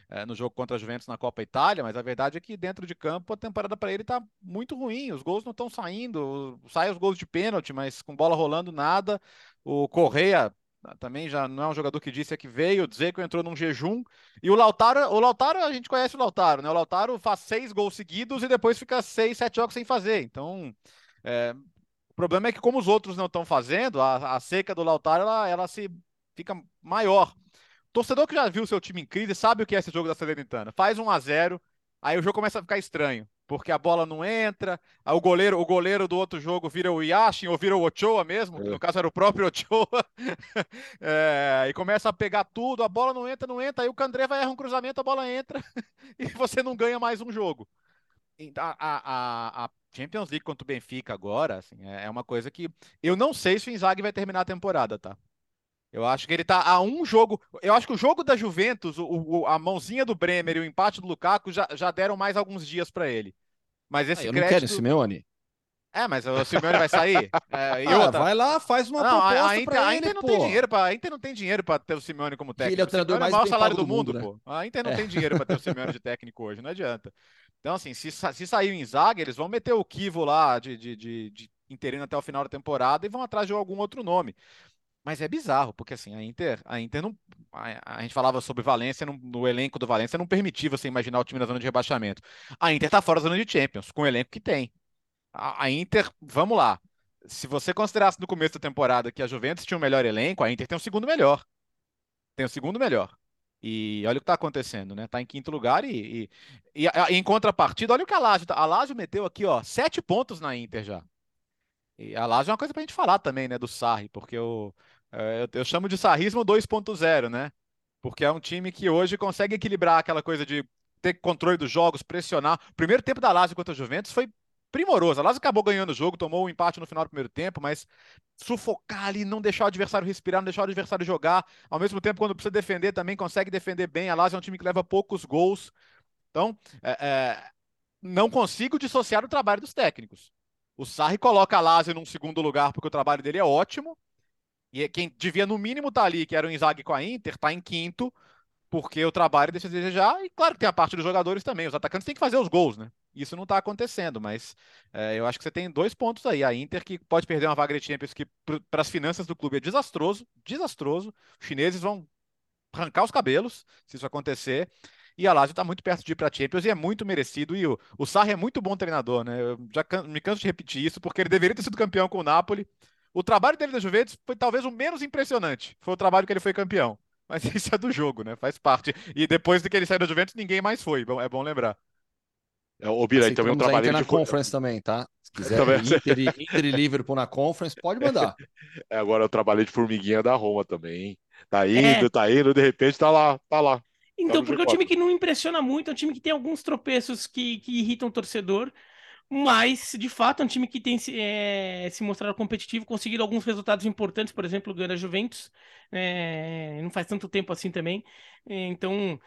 é, no jogo contra a Juventus na Copa Itália, mas a verdade é que dentro de campo a temporada para ele está muito ruim, os gols não estão saindo, saem os gols de pênalti, mas com bola rolando nada. O Correia também já não é um jogador que disse que veio, dizer que entrou num jejum. E o Lautaro, o Lautaro, a gente conhece o Lautaro, né? O Lautaro faz seis gols seguidos e depois fica seis, sete jogos sem fazer. Então, é, o problema é que como os outros não estão fazendo, a, a seca do Lautaro ela, ela se fica maior. Torcedor que já viu seu time em crise sabe o que é esse jogo da Salernitana. Faz 1 a 0 aí o jogo começa a ficar estranho, porque a bola não entra, aí o goleiro, o goleiro do outro jogo vira o Yashin ou vira o Ochoa mesmo, que no é. caso era o próprio Ochoa, é, e começa a pegar tudo, a bola não entra, não entra, aí o Candreva erra um cruzamento, a bola entra e você não ganha mais um jogo. A, a, a, Champions League contra o Benfica agora, assim, é, é uma coisa que eu não sei se o Inzaghi vai terminar a temporada, tá? Eu acho que ele tá a um jogo. Eu acho que o jogo da Juventus, o, o, a mãozinha do Bremer e o empate do Lukaku já, já deram mais alguns dias para ele. Mas esse ah, eu crédito... não quero Simeone. É, mas o Simeone vai sair. É, ah, outra... vai lá, faz uma não, proposta a Inter, a Inter ele, não pô. tem dinheiro para a Inter não tem dinheiro para ter o Simeone como técnico. Ele é o treinador mais é o maior salário do mundo, mundo né? pô. A Inter não é. tem dinheiro para ter o Simeone de técnico hoje, não adianta. Então, assim, se, se sair o Inzaghi, eles vão meter o Kivo lá de, de, de, de interino até o final da temporada e vão atrás de algum outro nome. Mas é bizarro, porque assim, a Inter, a Inter não. A, a gente falava sobre Valência, no, elenco do Valência não permitia você imaginar o time na zona de rebaixamento. A Inter tá fora da zona de Champions, com o elenco que tem. A, a Inter, vamos lá. Se você considerasse no começo da temporada que a Juventus tinha o um melhor elenco, a Inter tem o um segundo melhor. Tem o um segundo melhor. E olha o que está acontecendo, né? Tá em quinto lugar e, e, e, em contrapartida, olha o que a Lazio, tá, a Lazio meteu aqui, ó, sete pontos na Inter já. E a Lazio é uma coisa pra gente falar também, né, do Sarri, porque o, é, eu, eu chamo de sarrismo 2.0, né? Porque é um time que hoje consegue equilibrar aquela coisa de ter controle dos jogos, pressionar. O primeiro tempo da Lazio contra a Juventus foi primoroso. A Lazio acabou ganhando o jogo, tomou o um empate no final do primeiro tempo, mas sufocar ali, não deixar o adversário respirar, não deixar o adversário jogar. Ao mesmo tempo, quando precisa defender, também consegue defender bem. A Lazio é um time que leva poucos gols. Então, é, é, não consigo dissociar o trabalho dos técnicos. O Sarri coloca a Lazio num segundo lugar porque o trabalho dele é ótimo. E é quem devia, no mínimo, estar tá ali, que era o Inzaghi com a Inter, está em quinto, porque o trabalho deixa a desejar. E claro que tem a parte dos jogadores também. Os atacantes têm que fazer os gols, né? Isso não está acontecendo, mas é, eu acho que você tem dois pontos aí. A Inter, que pode perder uma vaga de Champions, que para as finanças do clube é desastroso, desastroso. Os chineses vão arrancar os cabelos se isso acontecer. E a Lazio está muito perto de ir para a Champions e é muito merecido. E o, o Sarri é muito bom treinador, né? Eu já can, me canso de repetir isso, porque ele deveria ter sido campeão com o Napoli. O trabalho dele da Juventus foi talvez o menos impressionante. Foi o trabalho que ele foi campeão. Mas isso é do jogo, né? Faz parte. E depois de que ele saiu da Juventus, ninguém mais foi. É bom lembrar. É, o Bira, também um trabalho na de... Conference também, tá? Se quiser também... Inter, e, Inter e Liverpool na Conference, pode mandar. É, agora eu trabalhei de formiguinha da Roma também. Tá indo, é. tá indo, de repente tá lá, tá lá. Então, tá porque é um time que não impressiona muito, é um time que tem alguns tropeços que, que irritam o torcedor. Mas, de fato, é um time que tem se, é, se mostrado competitivo, conseguido alguns resultados importantes, por exemplo, ganhar a Juventus, é, não faz tanto tempo assim também. Então,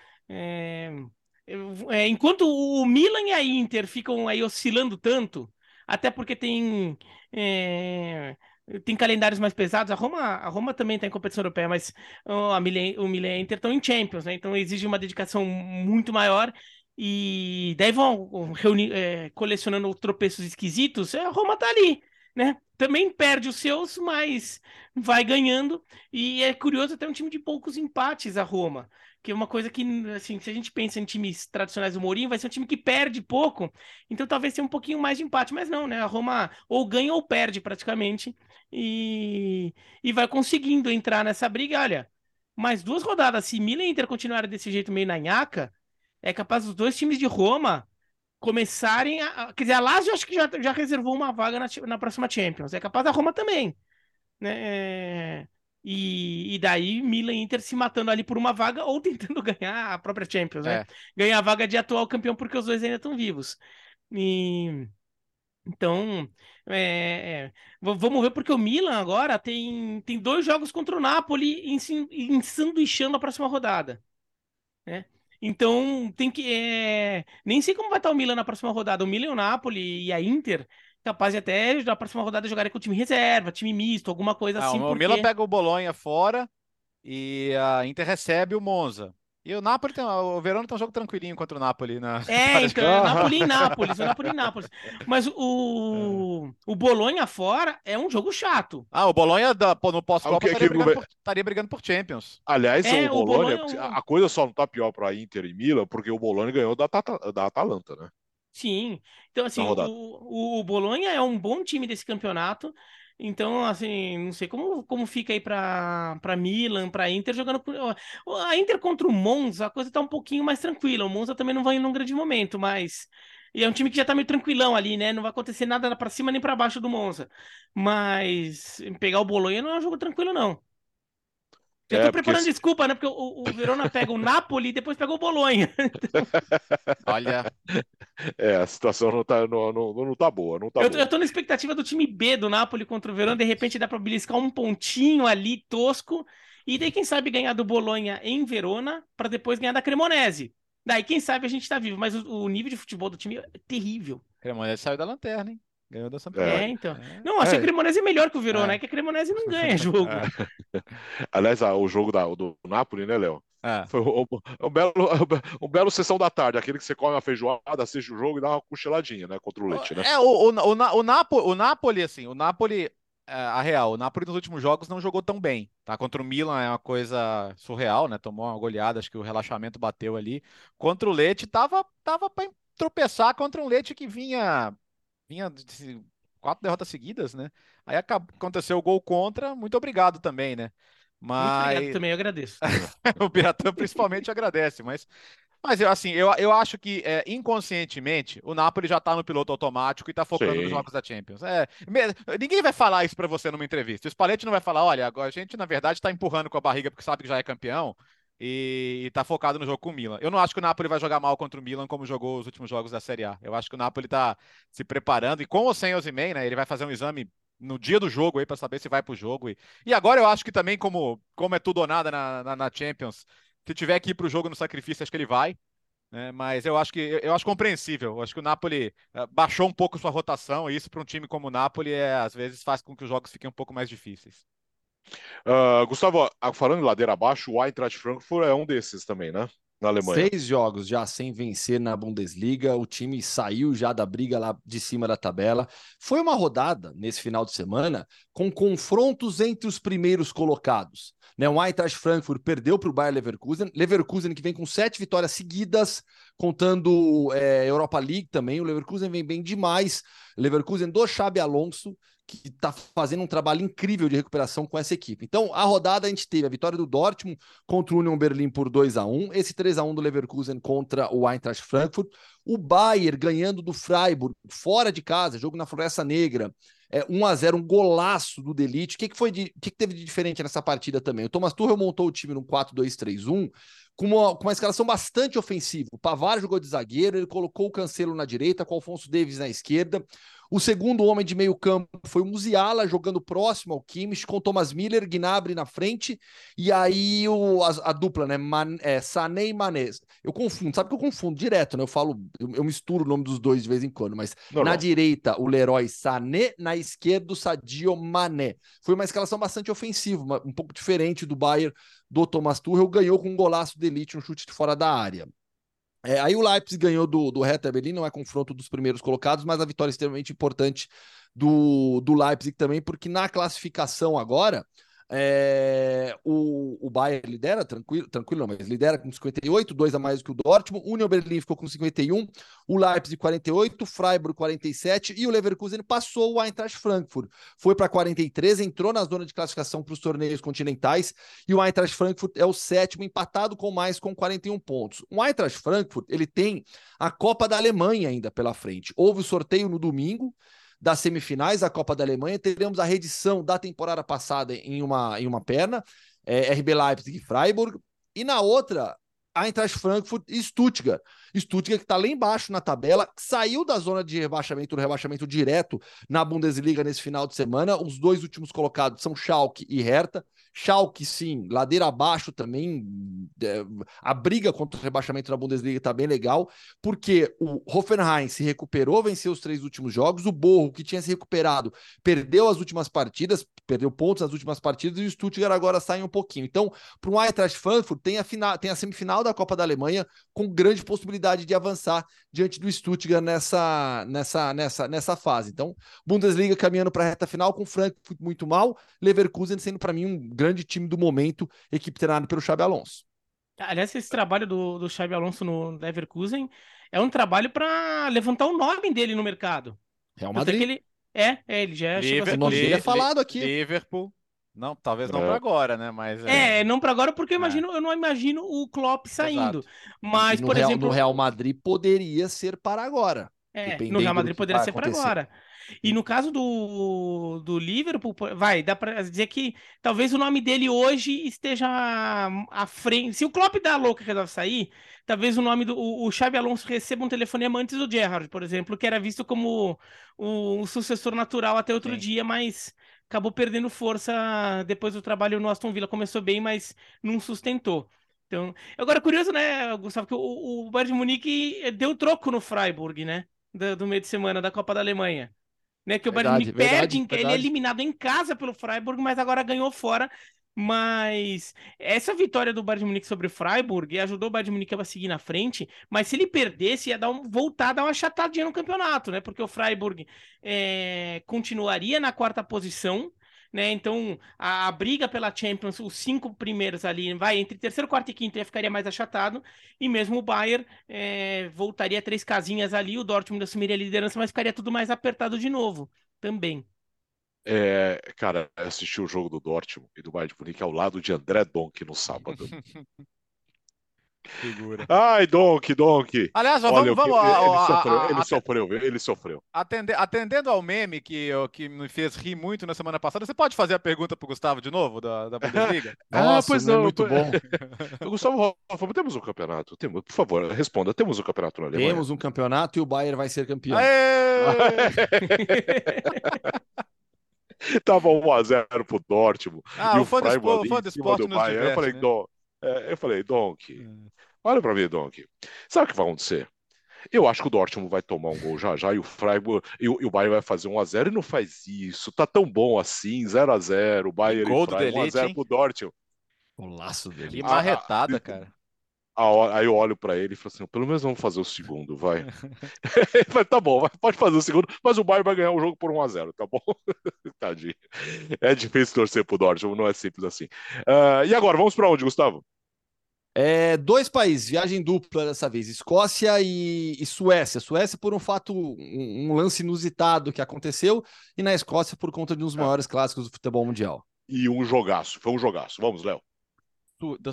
é, enquanto o Milan e a Inter ficam aí oscilando tanto, até porque tem é, tem calendários mais pesados. A Roma, a Roma também está em competição europeia, mas a Milan, o Milan e a Inter estão em Champions, né? Então exige uma dedicação muito maior e daí vão reunir, é, colecionando tropeços esquisitos, a Roma tá ali, né? Também perde os seus, mas vai ganhando. E é curioso até um time de poucos empates a Roma, que é uma coisa que, assim, se a gente pensa em times tradicionais do Mourinho, vai ser um time que perde pouco, então talvez tenha um pouquinho mais de empate, mas não, né? A Roma ou ganha ou perde praticamente, e, e vai conseguindo entrar nessa briga. Olha, mais duas rodadas, se Milan e Inter continuarem desse jeito meio na nhaca, é capaz dos dois times de Roma começarem a. Quer dizer, a Lazio acho que já, já reservou uma vaga na, na próxima Champions, é capaz da Roma também, né? É... E, e, daí Milan e Inter se matando ali por uma vaga ou tentando ganhar a própria Champions, né? É. Ganhar a vaga de atual campeão porque os dois ainda estão vivos. E então, é, é, vamos ver porque o Milan agora tem, tem dois jogos contra o Napoli ensanduichando a próxima rodada, né? Então tem que é... nem sei como vai estar o Milan na próxima rodada. O Milan, o Napoli e a Inter capaz de até na próxima rodada jogarem com o time reserva, time misto, alguma coisa ah, assim. O porque... Milan pega o Bolonha fora e a Inter recebe o Monza. E o Napoli tem. O Verona tem um jogo tranquilinho contra o Napoli na. É, então, é Napoli e Nápoles, o Napoli e Nápoles. Mas o, o Bolonha fora é um jogo chato. Ah, o Bolonha no pós-Copa ah, estaria, brigando brigando por Champions. Aliás, é, o, Bolonha, o Bolonha, a coisa só não tá pior para Inter e Milan, porque o Bolonha ganhou da, da Atalanta, né? Sim. Então, assim, o, o Bolonha é um bom time desse campeonato. Então, assim, não sei como, como fica aí para Milan, para Inter jogando. A Inter contra o Monza, a coisa tá um pouquinho mais tranquila. O Monza também não vai num grande momento, mas. E é um time que já tá meio tranquilão ali, né? Não vai acontecer nada para cima nem para baixo do Monza. Mas pegar o Bolonha não é um jogo tranquilo, não. Já é, tô preparando porque... desculpa, né? Porque o, o Verona pega o Napoli e depois pega o Bolonha. Olha. É, a situação não tá, não, não, não tá boa. Não tá eu, boa. eu tô na expectativa do time B do Napoli contra o Verona. De repente dá pra beliscar um pontinho ali tosco. E daí, quem sabe, ganhar do Bolonha em Verona para depois ganhar da Cremonese. Daí, quem sabe, a gente tá vivo. Mas o, o nível de futebol do time é terrível. Cremonese saiu da lanterna, hein? Ganhou da Sampdoria. É, então. É. Não, achei é. que a Cremonese é melhor que o Verona, é, é que a Cremonese não ganha jogo. É. Aliás, o jogo da, do Napoli, né, Léo? É. Foi um, um, belo, um belo sessão da tarde, aquele que você come uma feijoada, assiste o jogo e dá uma cochiladinha, né, contra o Leite, né? É, o, o, o, o, Napo, o Napoli, assim, o Napoli, a real, o Napoli nos últimos jogos não jogou tão bem, tá? Contra o Milan é uma coisa surreal, né? Tomou uma goleada, acho que o relaxamento bateu ali. Contra o Leite, tava, tava para tropeçar contra um Leite que vinha vinha quatro derrotas seguidas, né? Aí aconteceu o gol contra, muito obrigado também, né? Mas... Muito obrigado também, eu agradeço. o Piratã principalmente agradece, mas mas eu, assim, eu, eu acho que é, inconscientemente o Napoli já tá no piloto automático e tá focando Sim. nos jogos da Champions. É, ninguém vai falar isso para você numa entrevista. O Spalletti não vai falar, olha, agora a gente na verdade tá empurrando com a barriga porque sabe que já é campeão e, e tá focado no jogo com o Milan. Eu não acho que o Napoli vai jogar mal contra o Milan como jogou os últimos jogos da Série A. Eu acho que o Napoli tá se preparando e com ou sem Osimhen, né, ele vai fazer um exame no dia do jogo aí para saber se vai pro jogo. E, e agora eu acho que também como como é tudo ou nada na, na, na Champions, se tiver que ir pro jogo no sacrifício, acho que ele vai. Né, mas eu acho que eu acho compreensível. Eu acho que o Napoli uh, baixou um pouco sua rotação, e isso para um time como o Napoli é, às vezes faz com que os jogos fiquem um pouco mais difíceis. Uh, Gustavo, falando em ladeira abaixo, o Eintracht Frankfurt é um desses também, né? Na Alemanha. Seis jogos já sem vencer na Bundesliga, o time saiu já da briga lá de cima da tabela. Foi uma rodada nesse final de semana com confrontos entre os primeiros colocados. Né, o Eintracht Frankfurt perdeu para o Bayer Leverkusen, Leverkusen que vem com sete vitórias seguidas, contando é, Europa League também. O Leverkusen vem bem demais. Leverkusen do Xabi Alonso, que está fazendo um trabalho incrível de recuperação com essa equipe. Então, a rodada a gente teve a vitória do Dortmund contra o Union Berlim por 2 a 1 esse 3 a 1 do Leverkusen contra o Eintracht Frankfurt, o Bayern ganhando do Freiburg fora de casa, jogo na Floresta Negra, é, 1 a 0 um golaço do Delite. O que, que foi de, que, que teve de diferente nessa partida também? O Thomas Tuchel montou o time no 4-2-3-1 com uma, com uma escalação bastante ofensiva. O Pavar jogou de zagueiro, ele colocou o Cancelo na direita, com o Alfonso Davis na esquerda. O segundo homem de meio campo foi o Musiala, jogando próximo ao Kimmich, com Thomas Miller, Gnabry na frente, e aí o, a, a dupla, né, Man, é, Sané e Mané. Eu confundo, sabe que eu confundo direto, né? Eu falo, eu, eu misturo o nome dos dois de vez em quando, mas na direita o Leroy Sané, na esquerda o Sadio Mané. Foi uma escalação bastante ofensiva, um pouco diferente do Bayern do Thomas Tuchel, ganhou com um golaço de elite, um chute de fora da área. É, aí o Leipzig ganhou do, do Hertha Berlin, não é confronto dos primeiros colocados, mas a vitória é extremamente importante do, do Leipzig também, porque na classificação agora, É, o, o Bayern lidera, tranquilo, tranquilo não, mas lidera com 58, dois a mais do que o Dortmund. O Union Berlin ficou com 51, o Leipzig 48, o Freiburg 47 e o Leverkusen passou o Eintracht Frankfurt. Foi para 43, entrou na zona de classificação para os torneios continentais e o Eintracht Frankfurt é o sétimo, empatado com mais com 41 pontos. O Eintracht Frankfurt ele tem a Copa da Alemanha ainda pela frente. Houve o sorteio no domingo das semifinais da Copa da Alemanha. Teremos a reedição da temporada passada em uma, em uma perna, é, RB Leipzig e Freiburg. E na outra, Eintracht Frankfurt e Stuttgart. Stuttgart que está lá embaixo na tabela, saiu da zona de rebaixamento, do rebaixamento direto na Bundesliga nesse final de semana. Os dois últimos colocados são Schalke e Hertha. Schalke, sim, ladeira abaixo também. É, a briga contra o rebaixamento da Bundesliga está bem legal, porque o Hoffenheim se recuperou, venceu os três últimos jogos. O Borro, que tinha se recuperado, perdeu as últimas partidas, perdeu pontos nas últimas partidas, e o Stuttgart agora sai um pouquinho. Então, para o Eintracht Frankfurt, tem a, final, tem a semifinal da Copa da Alemanha, com grande possibilidade de avançar diante do Stuttgart nessa, nessa, nessa, nessa fase. Então, Bundesliga caminhando para a reta final, com o Frankfurt muito mal, Leverkusen sendo para mim um grande grande time do momento, equipe treinada pelo Xabi Alonso. Aliás, esse trabalho do, do Xabi Alonso no Leverkusen é um trabalho para levantar o nome dele no mercado. Real Madrid. Ele, é, é, ele já Liverpool, o nome dele é falado aqui. Liverpool. Não, talvez não é. para agora, né? Mas é, é não para agora porque eu é. imagino, é. eu não imagino o Klopp saindo. Exato. Mas por Real, exemplo, no Real Madrid poderia ser para agora. É, no Real Madrid poderia ser para agora. E no caso do, do Liverpool, vai, dá para dizer que talvez o nome dele hoje esteja à frente. Se o Klopp dá louca resolve sair, talvez o nome do o, o Xabi Alonso receba um telefonema antes do Gerrard, por exemplo, que era visto como o, o sucessor natural até outro Sim. dia, mas acabou perdendo força depois do trabalho no Aston Villa. Começou bem, mas não sustentou. Então, agora curioso, né, Gustavo, que o, o Bayern de Munique deu troco no Freiburg, né, do, do meio de semana da Copa da Alemanha né? Que o Bayern Munique perde, verdade. ele é eliminado em casa pelo Freiburg, mas agora ganhou fora. Mas essa vitória do Bayern de Munique sobre o Freiburg ajudou o Bayern de Munique a seguir na frente. Mas se ele perdesse, ia dar um, voltar a dar uma chatadinha no campeonato, né? Porque o Freiburg é, continuaria na quarta posição né? Então a, a, briga pela Champions, os cinco primeiros ali, vai entre terceiro, quarto e quinto, ficaria mais achatado, e mesmo o Bayern é, voltaria três casinhas ali, o Dortmund assumiria a liderança, mas ficaria tudo mais apertado de novo, também. É, cara, assisti o jogo do Dortmund e do Bayern de Munique ao lado de André Donk no sábado. Figura. Ai, Donk, Donk. Aliás, Olha, vamos, vamos. Ele, ele, sofreu, ele sofreu, ele sofreu. Atende, atendendo ao meme que, que me fez rir muito na semana passada, você pode fazer a pergunta pro Gustavo de novo, da, da Bundesliga? ah, Nossa, pois não, muito bom. Gustavo Rafa, temos um campeonato? Temos, por favor, responda. Temos um campeonato na Alemanha? Temos um campeonato e o Bayern vai ser campeão. Tava 1x0 pro Dortmund. Ah, e o esporte, fã do esporte do Bayern. eu falei, né? É, eu falei, Donk, hum. olha para mim, Donk. Sabe o que vai acontecer? Eu acho que o Dortmund vai tomar um gol já já e o Freiburg e o, e o Bayern vai fazer 1 a 0 e não faz isso. Tá tão bom assim, 0 a 0, o Bayern gol e Freiburg, 1 a 0 pro Dortmund. O laço dele. Que marretada, cara. Aí eu olho para ele e falo assim: pelo menos vamos fazer o segundo, vai. ele fala, tá bom, pode fazer o segundo, mas o Bayern vai ganhar o jogo por 1 a 0 tá bom? Tadinho. É difícil torcer pro Dortmund, não é simples assim. Uh, e agora, vamos para onde, Gustavo? É, dois países, viagem dupla dessa vez, Escócia e, e Suécia. Suécia por um fato, um, um, lance inusitado que aconteceu, e na Escócia por conta de um dos é. maiores clássicos do futebol mundial. E um jogaço, foi um jogaço. Vamos, Léo. Da,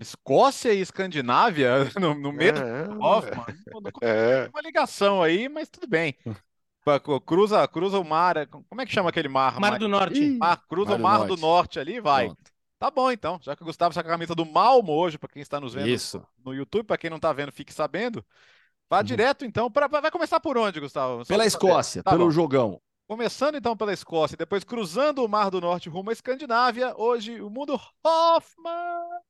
Escócia e Escandinávia no, no meio é, do Hoffman. É. Uma ligação aí, mas tudo bem. Cruza, cruza o mar. Como é que chama aquele mar? Mar do Norte. Mar, cruza mar o Mar do Norte. do Norte ali, vai. Pronto. Tá bom, então. Já que o Gustavo está com a camisa do Malmo hoje, para quem está nos vendo Isso. no YouTube, para quem não está vendo, fique sabendo. Vá uhum. direto, então. Pra, vai começar por onde, Gustavo? Só pela Escócia, tá pelo bom. jogão. Começando então pela Escócia, depois cruzando o Mar do Norte rumo à Escandinávia, hoje o mundo Hoffman.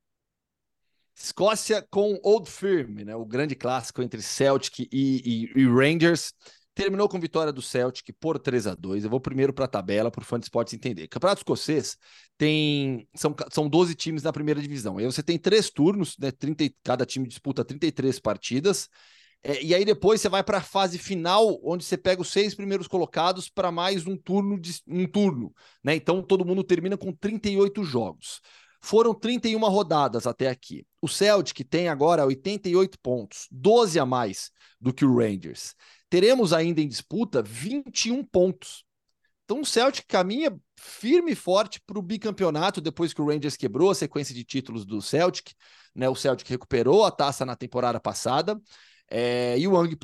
Escócia com Old Firm, né? O grande clássico entre Celtic e, e, e Rangers. Terminou com vitória do Celtic por 3 a 2 Eu vou primeiro para a tabela, para o fã de esportes entender. Campeonato escocês tem. São, são 12 times na primeira divisão. Aí você tem três turnos, né? 30, cada time disputa 33 partidas. É, e aí depois você vai para a fase final, onde você pega os seis primeiros colocados para mais um turno de um turno, né? Então todo mundo termina com 38 jogos. Foram 31 rodadas até aqui. O Celtic tem agora 88 pontos, 12 a mais do que o Rangers. Teremos ainda em disputa 21 pontos. Então o Celtic caminha firme e forte para o bicampeonato depois que o Rangers quebrou a sequência de títulos do Celtic. Né? O Celtic recuperou a taça na temporada passada. É, e o Ang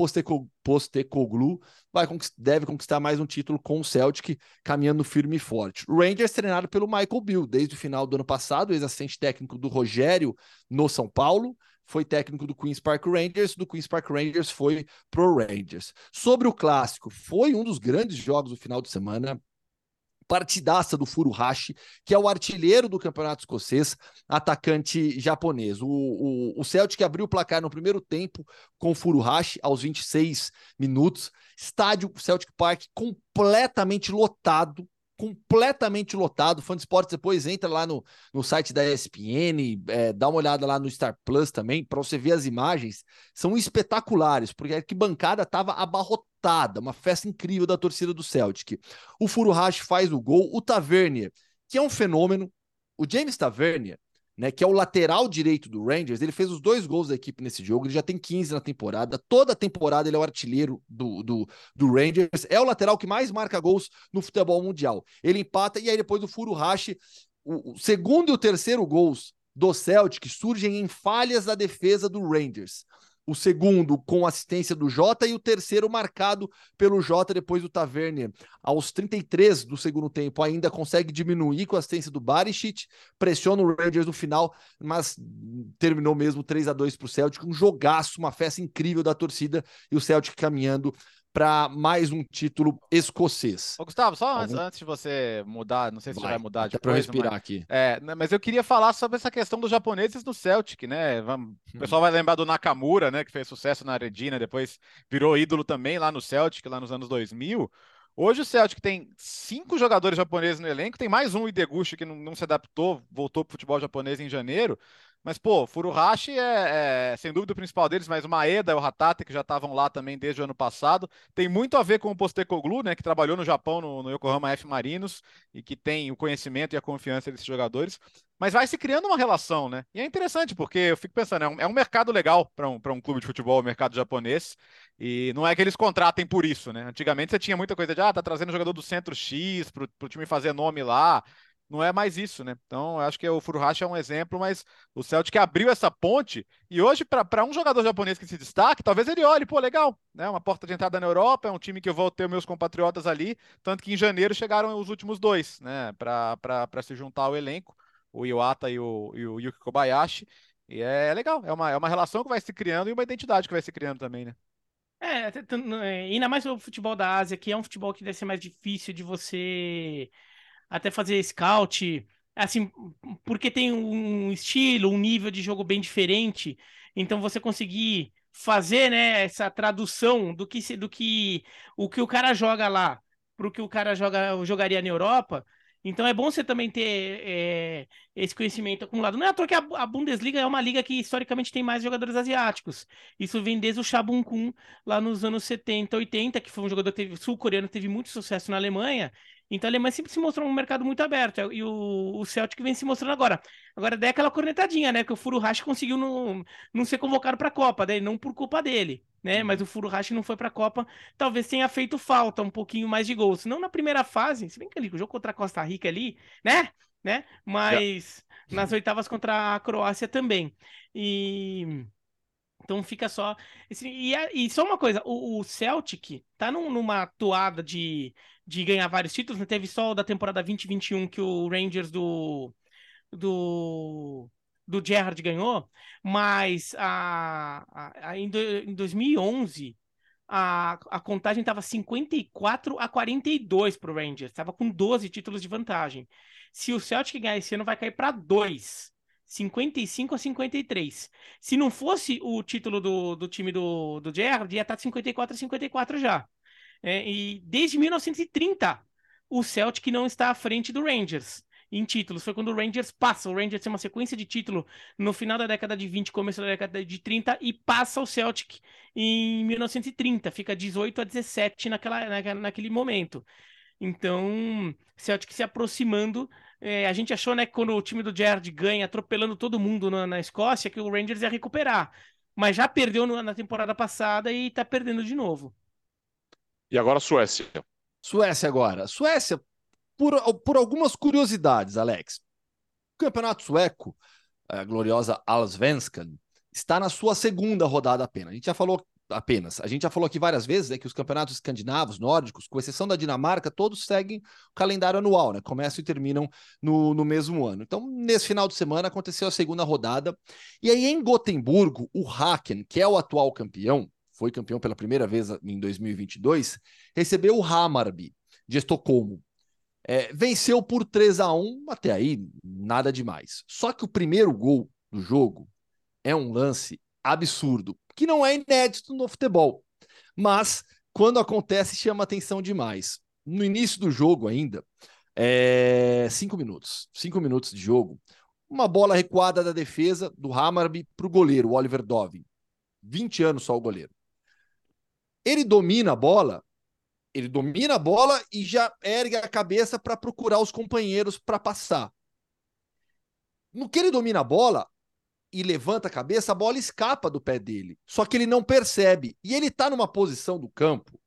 Postecoglou vai, deve conquistar mais um título com o Celtic, caminhando firme e forte. O Rangers treinado pelo Michael Bill desde o final do ano passado, ex-assistente técnico do Rogério no São Paulo, foi técnico do Queen's Park Rangers, do Queen's Park Rangers foi pro Rangers. Sobre o clássico, foi um dos grandes jogos do final de semana partidaça do Furuhashi, que é o artilheiro do campeonato escocês, atacante japonês. O, o, o Celtic abriu o placar no primeiro tempo com o Furuhashi aos 26 minutos. Estádio Celtic Park completamente lotado, completamente lotado. O Fã de Esportes depois entra lá no, no site da ESPN, é, dá uma olhada lá no Star Plus também, para você ver as imagens. São espetaculares, porque a arquibancada estava abarrotada, uma festa incrível da torcida do Celtic. O Furuhashi faz o gol, o Tavernier, que é um fenômeno. O James Tavernier né, que é o lateral direito do Rangers, ele fez os dois gols da equipe nesse jogo, ele já tem 15 na temporada, toda temporada ele é o artilheiro do, do, do Rangers, é o lateral que mais marca gols no futebol mundial. Ele empata e aí depois o Furuhashi, o, o segundo e o terceiro gols do Celtic surgem em falhas da defesa do Rangers o segundo com assistência do Jota e o terceiro marcado pelo Jota depois do Tavernier. Aos 33 do segundo tempo ainda consegue diminuir com a assistência do Barisic, pressiona o Rangers no final, mas terminou mesmo 3 a 2 para o Celtic, um jogaço, uma festa incrível da torcida e o Celtic caminhando para mais um título escocês. Ô, Gustavo, só Algum... antes, antes, de você mudar, não sei se vai, você vai mudar de para respirar mas, aqui. É, né, mas eu queria falar sobre essa questão dos japoneses no Celtic, né? Vamos, o pessoal vai lembrar do Nakamura, né, que fez sucesso na Redina, depois virou ídolo também lá no Celtic, lá nos anos 2000. Hoje o Celtic tem cinco jogadores japoneses no elenco, tem mais um Ideguchi que não, não se adaptou, voltou para o futebol japonês em janeiro. Mas, pô, Furuhashi é, é, sem dúvida o principal deles, mas o Maeda e o Hatate, que já estavam lá também desde o ano passado, tem muito a ver com o Postecoglou, né, que trabalhou no Japão, no, no, Yokohama F Marinos, e que tem o conhecimento e a confiança desses jogadores. Mas vai se criando uma relação, né? E é interessante, porque eu fico pensando, é um, é um mercado legal para um, um clube de futebol, o mercado japonês, e não é que eles contratem por isso, né? Antigamente você tinha muita coisa de, ah, tá trazendo jogador do centro X para o time fazer nome lá não é mais isso, né? Então, acho que o Furuhashi é um exemplo, mas o Celtic abriu essa ponte e hoje, para um jogador japonês que se destaque, talvez ele olhe, pô, legal, né? Uma porta de entrada na Europa, é um time que eu vou ter meus compatriotas ali, tanto que em janeiro chegaram os últimos dois, né? Para se juntar ao elenco, o Iwata e o, e o Yuki Kobayashi. E é legal, é uma, é uma relação que vai se criando e uma identidade que vai se criando também, né? É, é ainda mais o futebol da Ásia, que é um futebol que deve ser mais difícil de você até fazer scout, assim, porque tem um estilo, um nível de jogo bem diferente. Então você conseguir fazer, né, essa tradução do que do que o que o cara joga lá para o que o cara joga jogaria na Europa. Então é bom você também ter é, esse conhecimento acumulado. Não é à toa que a, Bundesliga é uma liga que historicamente tem mais jogadores asiáticos. Isso vem desde o Shabun Kun lá nos anos 70, 80, que foi um jogador sul-coreano que teve muito sucesso na Alemanha então a Alemanha sempre se mostrou um mercado muito aberto. É, e o, o Celtic vem se mostrando agora. Agora daí aquela cornetadinha, né? Que o Furuhashi conseguiu não, não ser convocado para a Copa, daí não por culpa dele, né? Uhum. Mas o Furuhashi não foi para a Copa. Talvez tenha feito falta um pouquinho mais de gols. Não na primeira fase, se bem que ali, o jogo contra a Costa Rica ali, né? né? Mas nas oitavas contra a Croácia também. E. Então fica só. E, e só uma coisa, o, o Celtic tá num, numa toada de, de ganhar vários títulos, né? Teve só o da temporada 2021 que o Rangers do. do do Gerrard ganhou, mas a, a, a em, do, em 2011 a, a contagem estava 54 a 42 para o Rangers, estava com 12 títulos de vantagem. Se o Celtic ganhar esse ano, vai cair para 2. 55 a 53. Se não fosse o título do, do time do, do Gerrard, ia estar de 54 a 54 já. É, e desde 1930, o Celtic não está à frente do Rangers. em títulos. Foi quando o Rangers passa. O Rangers tem uma sequência de título no final da década de 20, começo da década de 30 e passa o Celtic em 1930. Fica 18 a 17 naquela, naquele momento. Então, Celtic se aproximando. É, a gente achou, né, que quando o time do Gerrard ganha, atropelando todo mundo na, na Escócia, que o Rangers ia recuperar. Mas já perdeu no, na temporada passada e tá perdendo de novo. E agora a Suécia. Suécia agora. Suécia, por, por algumas curiosidades, Alex. O campeonato sueco, a gloriosa Allsvenskan, está na sua segunda rodada apenas. A gente já falou apenas. A gente já falou aqui várias vezes né, que os campeonatos escandinavos, nórdicos, com exceção da Dinamarca, todos seguem o calendário anual, né? Começam e terminam no, no mesmo ano. Então, nesse final de semana aconteceu a segunda rodada. E aí, em Gotemburgo, o Haken, que é o atual campeão, foi campeão pela primeira vez em 2022, recebeu o Hammarby de Estocolmo. É, venceu por 3 a 1 até aí nada demais. Só que o primeiro gol do jogo é um lance absurdo, que não é inédito no futebol, mas quando acontece chama atenção demais. No início do jogo ainda, é... cinco minutos, cinco minutos de jogo, uma bola recuada da defesa do Hammarby para o goleiro, Oliver Dovin. 20 anos só o goleiro. Ele domina a bola, ele domina a bola e já ergue a cabeça para procurar os companheiros para passar. No que ele domina a bola, e levanta a cabeça, a bola escapa do pé dele. Só que ele não percebe. E ele está numa posição do campo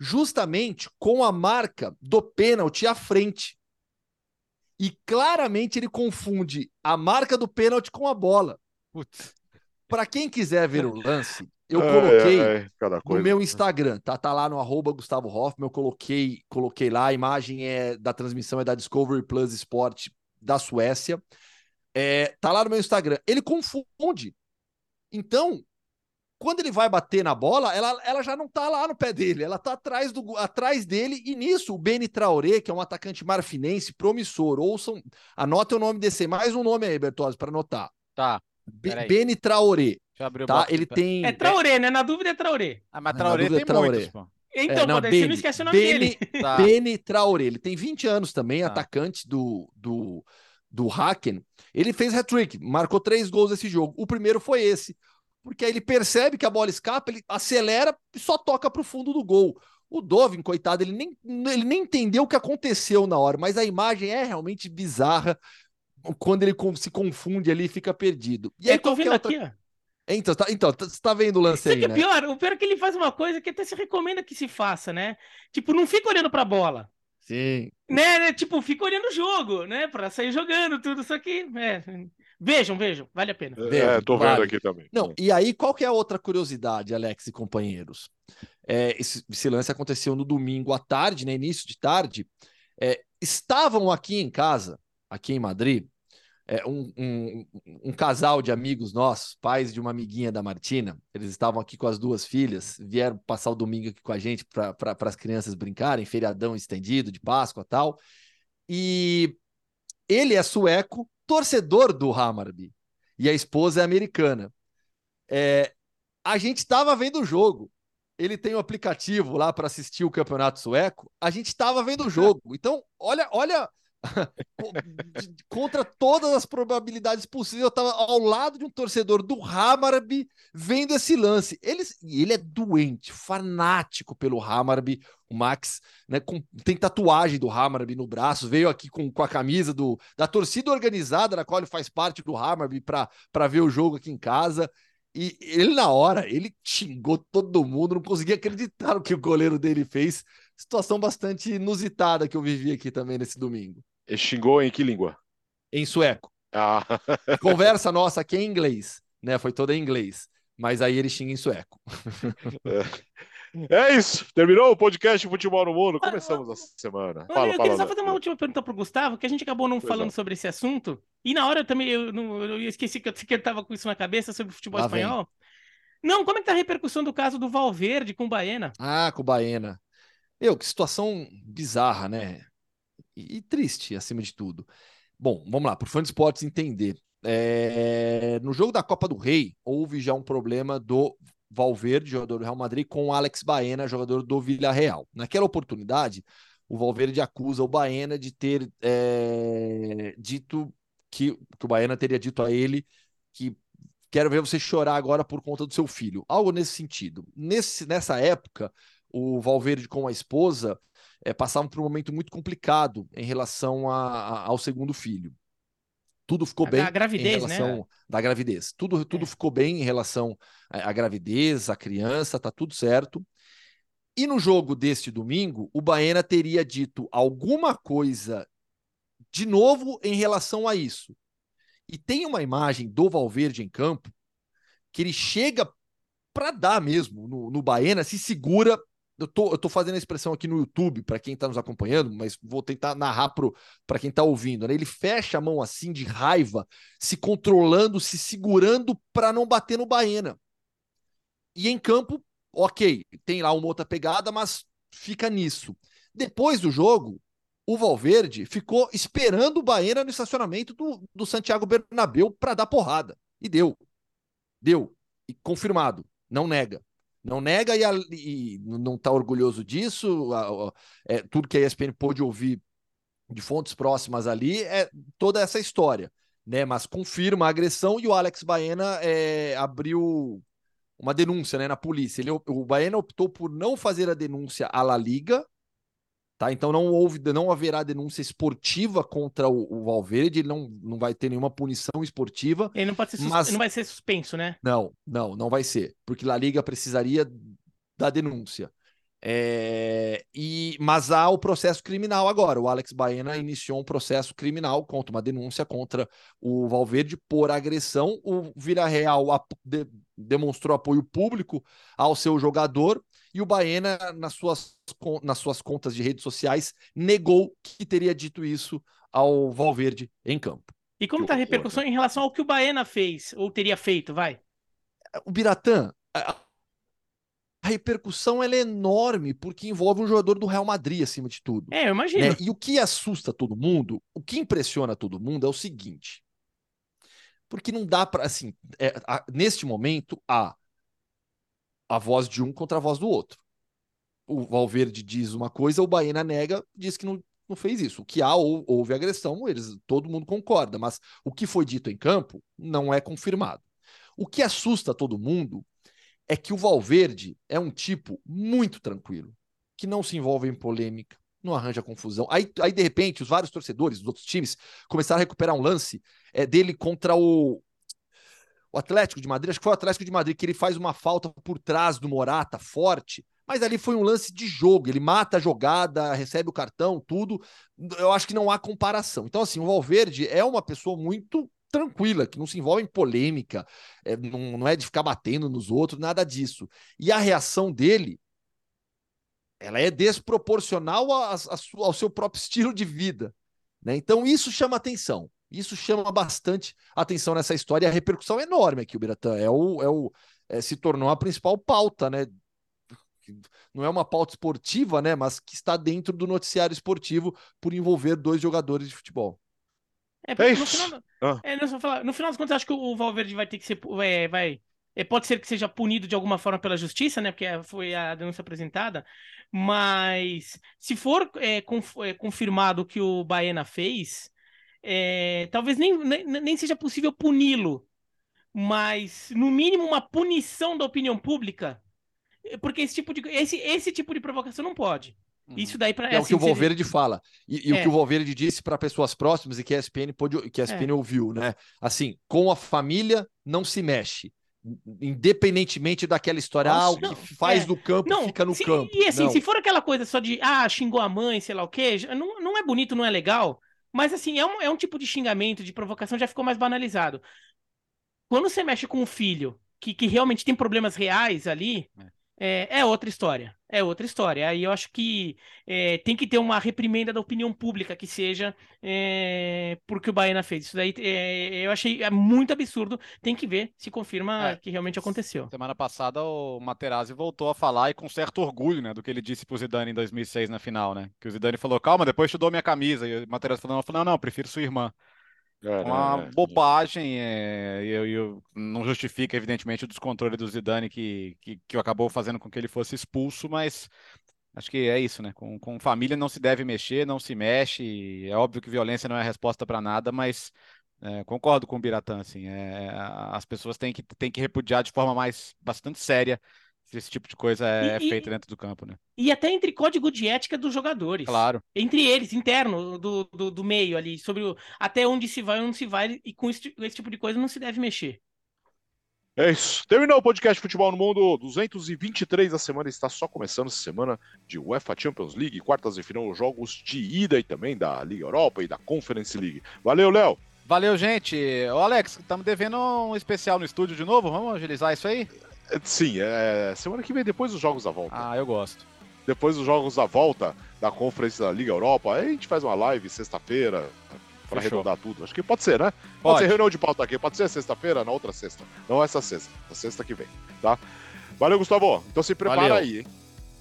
justamente com a marca do pênalti à frente. E claramente ele confunde a marca do pênalti com a bola. Para quem quiser ver o lance, eu coloquei é, é, no meu Instagram, tá? Tá lá no arroba Gustavo Hoffman, eu coloquei, coloquei lá, a imagem é da transmissão é da Discovery Plus Sport da Suécia. É, tá lá no meu Instagram. Ele confunde. Então, quando ele vai bater na bola, ela, ela já não tá lá no pé dele, ela tá atrás, do, atrás dele, e nisso o Beni Traoré, que é um atacante marfinense, promissor, ouçam, anotem o nome desse, mais um nome aí, Bertozzi, para anotar. Tá. Beni Traoré. Tá? Ele tem... É Traoré, né? Na dúvida é Traoré. Ah, mas Traoré tem é Traoré. muitos, pô. Então, é, não, Beni, você não esquece o nome Beni, dele. Tá. Beni Traoré, ele tem 20 anos também, tá. atacante do, do, do Haken, ele fez hat-trick, marcou três gols nesse jogo. O primeiro foi esse, porque aí ele percebe que a bola escapa, ele acelera e só toca para o fundo do gol. O Dovin, coitado, ele nem, ele nem entendeu o que aconteceu na hora, mas a imagem é realmente bizarra quando ele se confunde ali e fica perdido. E aí, Eu tô vendo outra... aqui, ó. Então, tá, então, tá, você tá vendo o lance Isso aí, é né? pior, o pior é que ele faz uma coisa que até se recomenda que se faça, né? Tipo, não fica olhando pra bola. Sim. Né, né, Tipo, fica olhando o jogo, né? Pra sair jogando tudo. Só que, é, vejam, vejam, vale a pena. É, vejam, tô vale. vendo aqui também. Não, e aí, qual que é a outra curiosidade, Alex e companheiros? É, esse, esse, lance aconteceu no domingo à tarde, né? Início de tarde. É, estavam aqui em casa, aqui em Madrid, é, um, um, um, casal de amigos nossos, pais de uma amiguinha da Martina, eles estavam aqui com as duas filhas, vieram passar o domingo aqui com a gente para as crianças brincarem, feriadão estendido de Páscoa tal. E ele é sueco, torcedor do Hammarby, e a esposa é americana. É, a gente estava vendo o jogo. Ele tem um aplicativo lá para assistir o campeonato sueco. A gente estava vendo o jogo. Então, olha, olha contra todas as probabilidades possíveis, eu estava ao lado de um torcedor do Hammarby vendo esse lance. Ele, ele é doente, fanático pelo Hammarby. O Max né, com, tem tatuagem do Hammarby no braço, veio aqui com, com a camisa do, da torcida organizada, na qual ele faz parte do Hammarby, para ver o jogo aqui em casa. E ele, na hora, ele xingou todo mundo, não conseguia acreditar no que o goleiro dele fez. Situação bastante inusitada que eu vivi aqui também nesse domingo. Ele xingou em que língua? Em sueco. Ah. Conversa nossa aqui é em inglês, né? Foi toda em inglês. Mas aí ele xinga em sueco. É. é isso. Terminou o podcast Futebol no Mundo. Começamos a semana. Fala, eu queria só fazer uma última pergunta para o Gustavo, que a gente acabou não pois falando sobre esse assunto. E na hora eu também eu, não, eu esqueci que eu estava com isso na cabeça sobre futebol Lá espanhol. Vem. Não, como é que tá a repercussão do caso do Valverde com o Baena? Ah, com o Baena. Meu, que situação bizarra, né? E, e triste, acima de tudo. Bom, vamos lá, para o fã de esportes entender. É... no jogo da Copa do Rei, houve já um problema do Valverde, jogador do Real Madrid, com o Alex Baena, jogador do Villarreal. Naquela oportunidade, o Valverde acusa o Baena de ter é, dito que, que o Baena teria dito a ele que quero ver você chorar agora por conta do seu filho. Algo nesse sentido. Nesse, nessa época, o Valverde com a esposa é, passavam por um momento muito complicado em relação a, a, ao segundo filho. Tudo ficou a, bem. A gravidez, em relação né? Da gravidez. Tudo, tudo é. ficou bem em relação à, à gravidez, à criança, tá tudo certo. E no jogo deste domingo, o Baena teria dito alguma coisa de novo em relação a isso. E tem uma imagem do Valverde em campo que ele chega para dar mesmo no, no Baena, se segura. Eu tô, eu tô fazendo a expressão aqui no YouTube para quem está nos acompanhando, mas vou tentar narrar para quem está ouvindo. Né? Ele fecha a mão assim de raiva, se controlando, se segurando para não bater no Baena. E em campo ok, tem lá uma outra pegada, mas fica nisso. Depois do jogo, o Valverde ficou esperando o Baena no estacionamento do, do Santiago Bernabéu para dar porrada. E deu. Deu. E confirmado. Não nega. Não nega e, a, e não está orgulhoso disso. A, a, é, tudo que a ESPN pôde ouvir de fontes próximas ali é toda essa história. Né, mas confirma a agressão e o Alex Baena é, abriu uma denúncia né, na polícia. Ele, o Baena optou por não fazer a denúncia à La Liga, tá? Então não houve, não haverá denúncia esportiva contra o, o Valverde, ele não, não vai ter nenhuma punição esportiva. Ele não pode ser mas... não vai ser suspenso, né? Não, não, não vai ser, porque La Liga precisaria da denúncia. É, e, mas há o processo criminal agora. O Alex Baena iniciou um processo criminal contra uma denúncia contra o Valverde por agressão. O Villarreal de, demonstrou apoio público ao seu jogador e o Baena, nas suas, nas suas contas de redes sociais, negou que teria dito isso ao Valverde em campo. E como está a repercussão em relação ao que o Baena fez ou teria feito? Vai. O Biratã a repercussão é enorme porque envolve um jogador do Real Madrid acima de tudo. É, eu imagino. Né? E o que assusta todo mundo, o que impressiona todo mundo é o seguinte: porque não dá para assim, é, a, neste momento há a voz de um contra a voz do outro. O Valverde diz uma coisa, o Baena nega, diz que não, não fez isso. O que há ou, houve agressão, eles todo mundo concorda, mas o que foi dito em campo não é confirmado. O que assusta todo mundo é que o Valverde é um tipo muito tranquilo, que não se envolve em polêmica, não arranja confusão. Aí, aí de repente, os vários torcedores dos outros times começaram a recuperar um lance é, dele contra o, o Atlético de Madrid, acho que foi o Atlético de Madrid, que ele faz uma falta por trás do Morata, forte, mas ali foi um lance de jogo, ele mata a jogada, recebe o cartão, tudo. Eu acho que não há comparação. Então, assim, o Valverde é uma pessoa muito tranquila, que não se envolve em polêmica, é, não, não é de ficar batendo nos outros, nada disso. E a reação dele, ela é desproporcional a, a, ao seu próprio estilo de vida. Né? Então isso chama atenção. Isso chama bastante atenção nessa história. E a repercussão é enorme aqui, o Biratã. É o, é o, é, se tornou a principal pauta, né? Não é uma pauta esportiva, né? Mas que está dentro do noticiário esportivo por envolver dois jogadores de futebol. É, é no, final, ah. é, no final das contas, acho que o Valverde vai ter que ser. É, vai, é, pode ser que seja punido de alguma forma pela justiça, né? Porque foi a denúncia apresentada. Mas se for é, conf, é, confirmado o que o Baena fez, é, talvez nem, nem, nem seja possível puni-lo. Mas, no mínimo, uma punição da opinião pública. Porque esse tipo de, esse, esse tipo de provocação não pode. Isso daí para é, é, o que o assim, Valverde fala. E, e é. o que o Valverde disse para pessoas próximas e que a ESPN, pôde, que a ESPN é. ouviu, né? Assim, com a família não se mexe. Independentemente daquela história, Nossa, ah, o que faz é. no campo não, fica no se, campo. E assim, não. se for aquela coisa só de ah, xingou a mãe, sei lá o quê, não, não é bonito, não é legal. Mas assim, é um, é um tipo de xingamento, de provocação, já ficou mais banalizado. Quando você mexe com um filho que, que realmente tem problemas reais ali, é é, é, outra história. É outra história. Aí eu acho que é, tem que ter uma reprimenda da opinião pública que seja é, porque o Baena fez. Isso daí é, eu achei é muito absurdo. Tem que ver se confirma é. que realmente aconteceu. Semana passada o Materazzi voltou a falar e com certo orgulho, né, do que ele disse pro Zidane em 2006 na final, né? Que o Zidane falou: "Calma, depois te dou minha camisa". E o Materazzi falou: "Não, não, não prefiro sua irmã". É, uma bobagem, é, eu, eu, não justifica, evidentemente, o descontrole do Zidane que, que, que acabou fazendo com que ele fosse expulso, mas Acho que é isso, né? Com, com família não se deve mexer, não se mexe. É óbvio que violência não é resposta para nada, mas é, concordo com o Biratã, assim. É, as pessoas têm que, têm que repudiar de forma mais bastante séria esse tipo de coisa é, e, feita dentro do campo, né? E até entre código de ética dos jogadores. Claro. Entre eles, interno do, do, do meio ali, sobre o, até onde se vai onde se vai, e com esse, esse tipo de coisa não se deve mexer. É isso. Terminou o podcast Futebol no Mundo 223 da semana. Está só começando essa semana de UEFA Champions League, quartas de final, jogos de ida e também da Liga Europa e da Conference League. Valeu, Léo. Valeu, gente. Ô, Alex, estamos devendo um especial no estúdio de novo. Vamos agilizar isso aí? Sim, é semana que vem, depois dos jogos da volta. Ah, eu gosto. Depois dos jogos da volta da Conference da Liga Europa, aí a gente faz uma live sexta-feira, para arredondar tudo. Acho que pode ser, né? Pode, pode ser reunião de pauta aqui. Pode ser sexta-feira, na outra sexta. Não essa sexta, a sexta que vem, tá? Valeu, Gustavo. Então se prepara Valeu. aí, hein?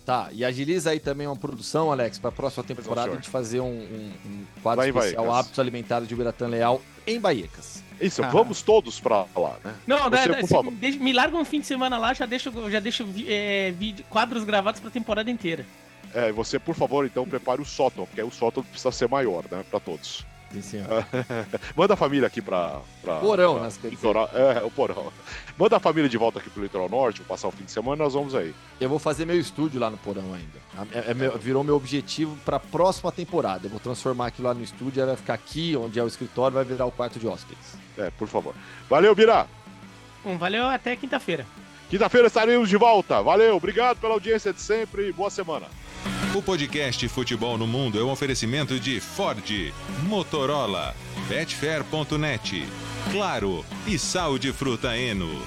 Tá, e agiliza aí também uma produção, Alex, para a próxima temporada a gente fazer um, um, um quadro Vai especial Hábitos Alimentares de Biratã Leal em Baiecas. Isso, ah. vamos todos pra lá, né? Não, Você, Deixa, me larga um fim de semana lá, já deixo, já deixo é, vídeo, quadros gravados pra temporada inteira. É, você, por favor, então prepare o sótão, porque aí o sótão precisa ser maior, né, pra todos. Sim, senhor. Manda a família aqui pra. pra porão, pra, nas litoral, É, o porão. Manda a família de volta aqui pro litoral norte, vou passar o fim de semana nós vamos aí. Eu vou fazer meu estúdio lá no porão ainda. É, é meu, virou meu objetivo pra próxima temporada. Eu vou transformar aquilo lá no estúdio, vai ficar aqui, onde é o escritório, vai virar o quarto de hóspedes. É, por favor. Valeu, Bira! Um, valeu, até quinta-feira. Quinta-feira estaremos de volta. Valeu, obrigado pela audiência de sempre e boa semana. O podcast Futebol no Mundo é um oferecimento de Ford, Motorola, Betfair.net, Claro e Sal de Fruta Eno.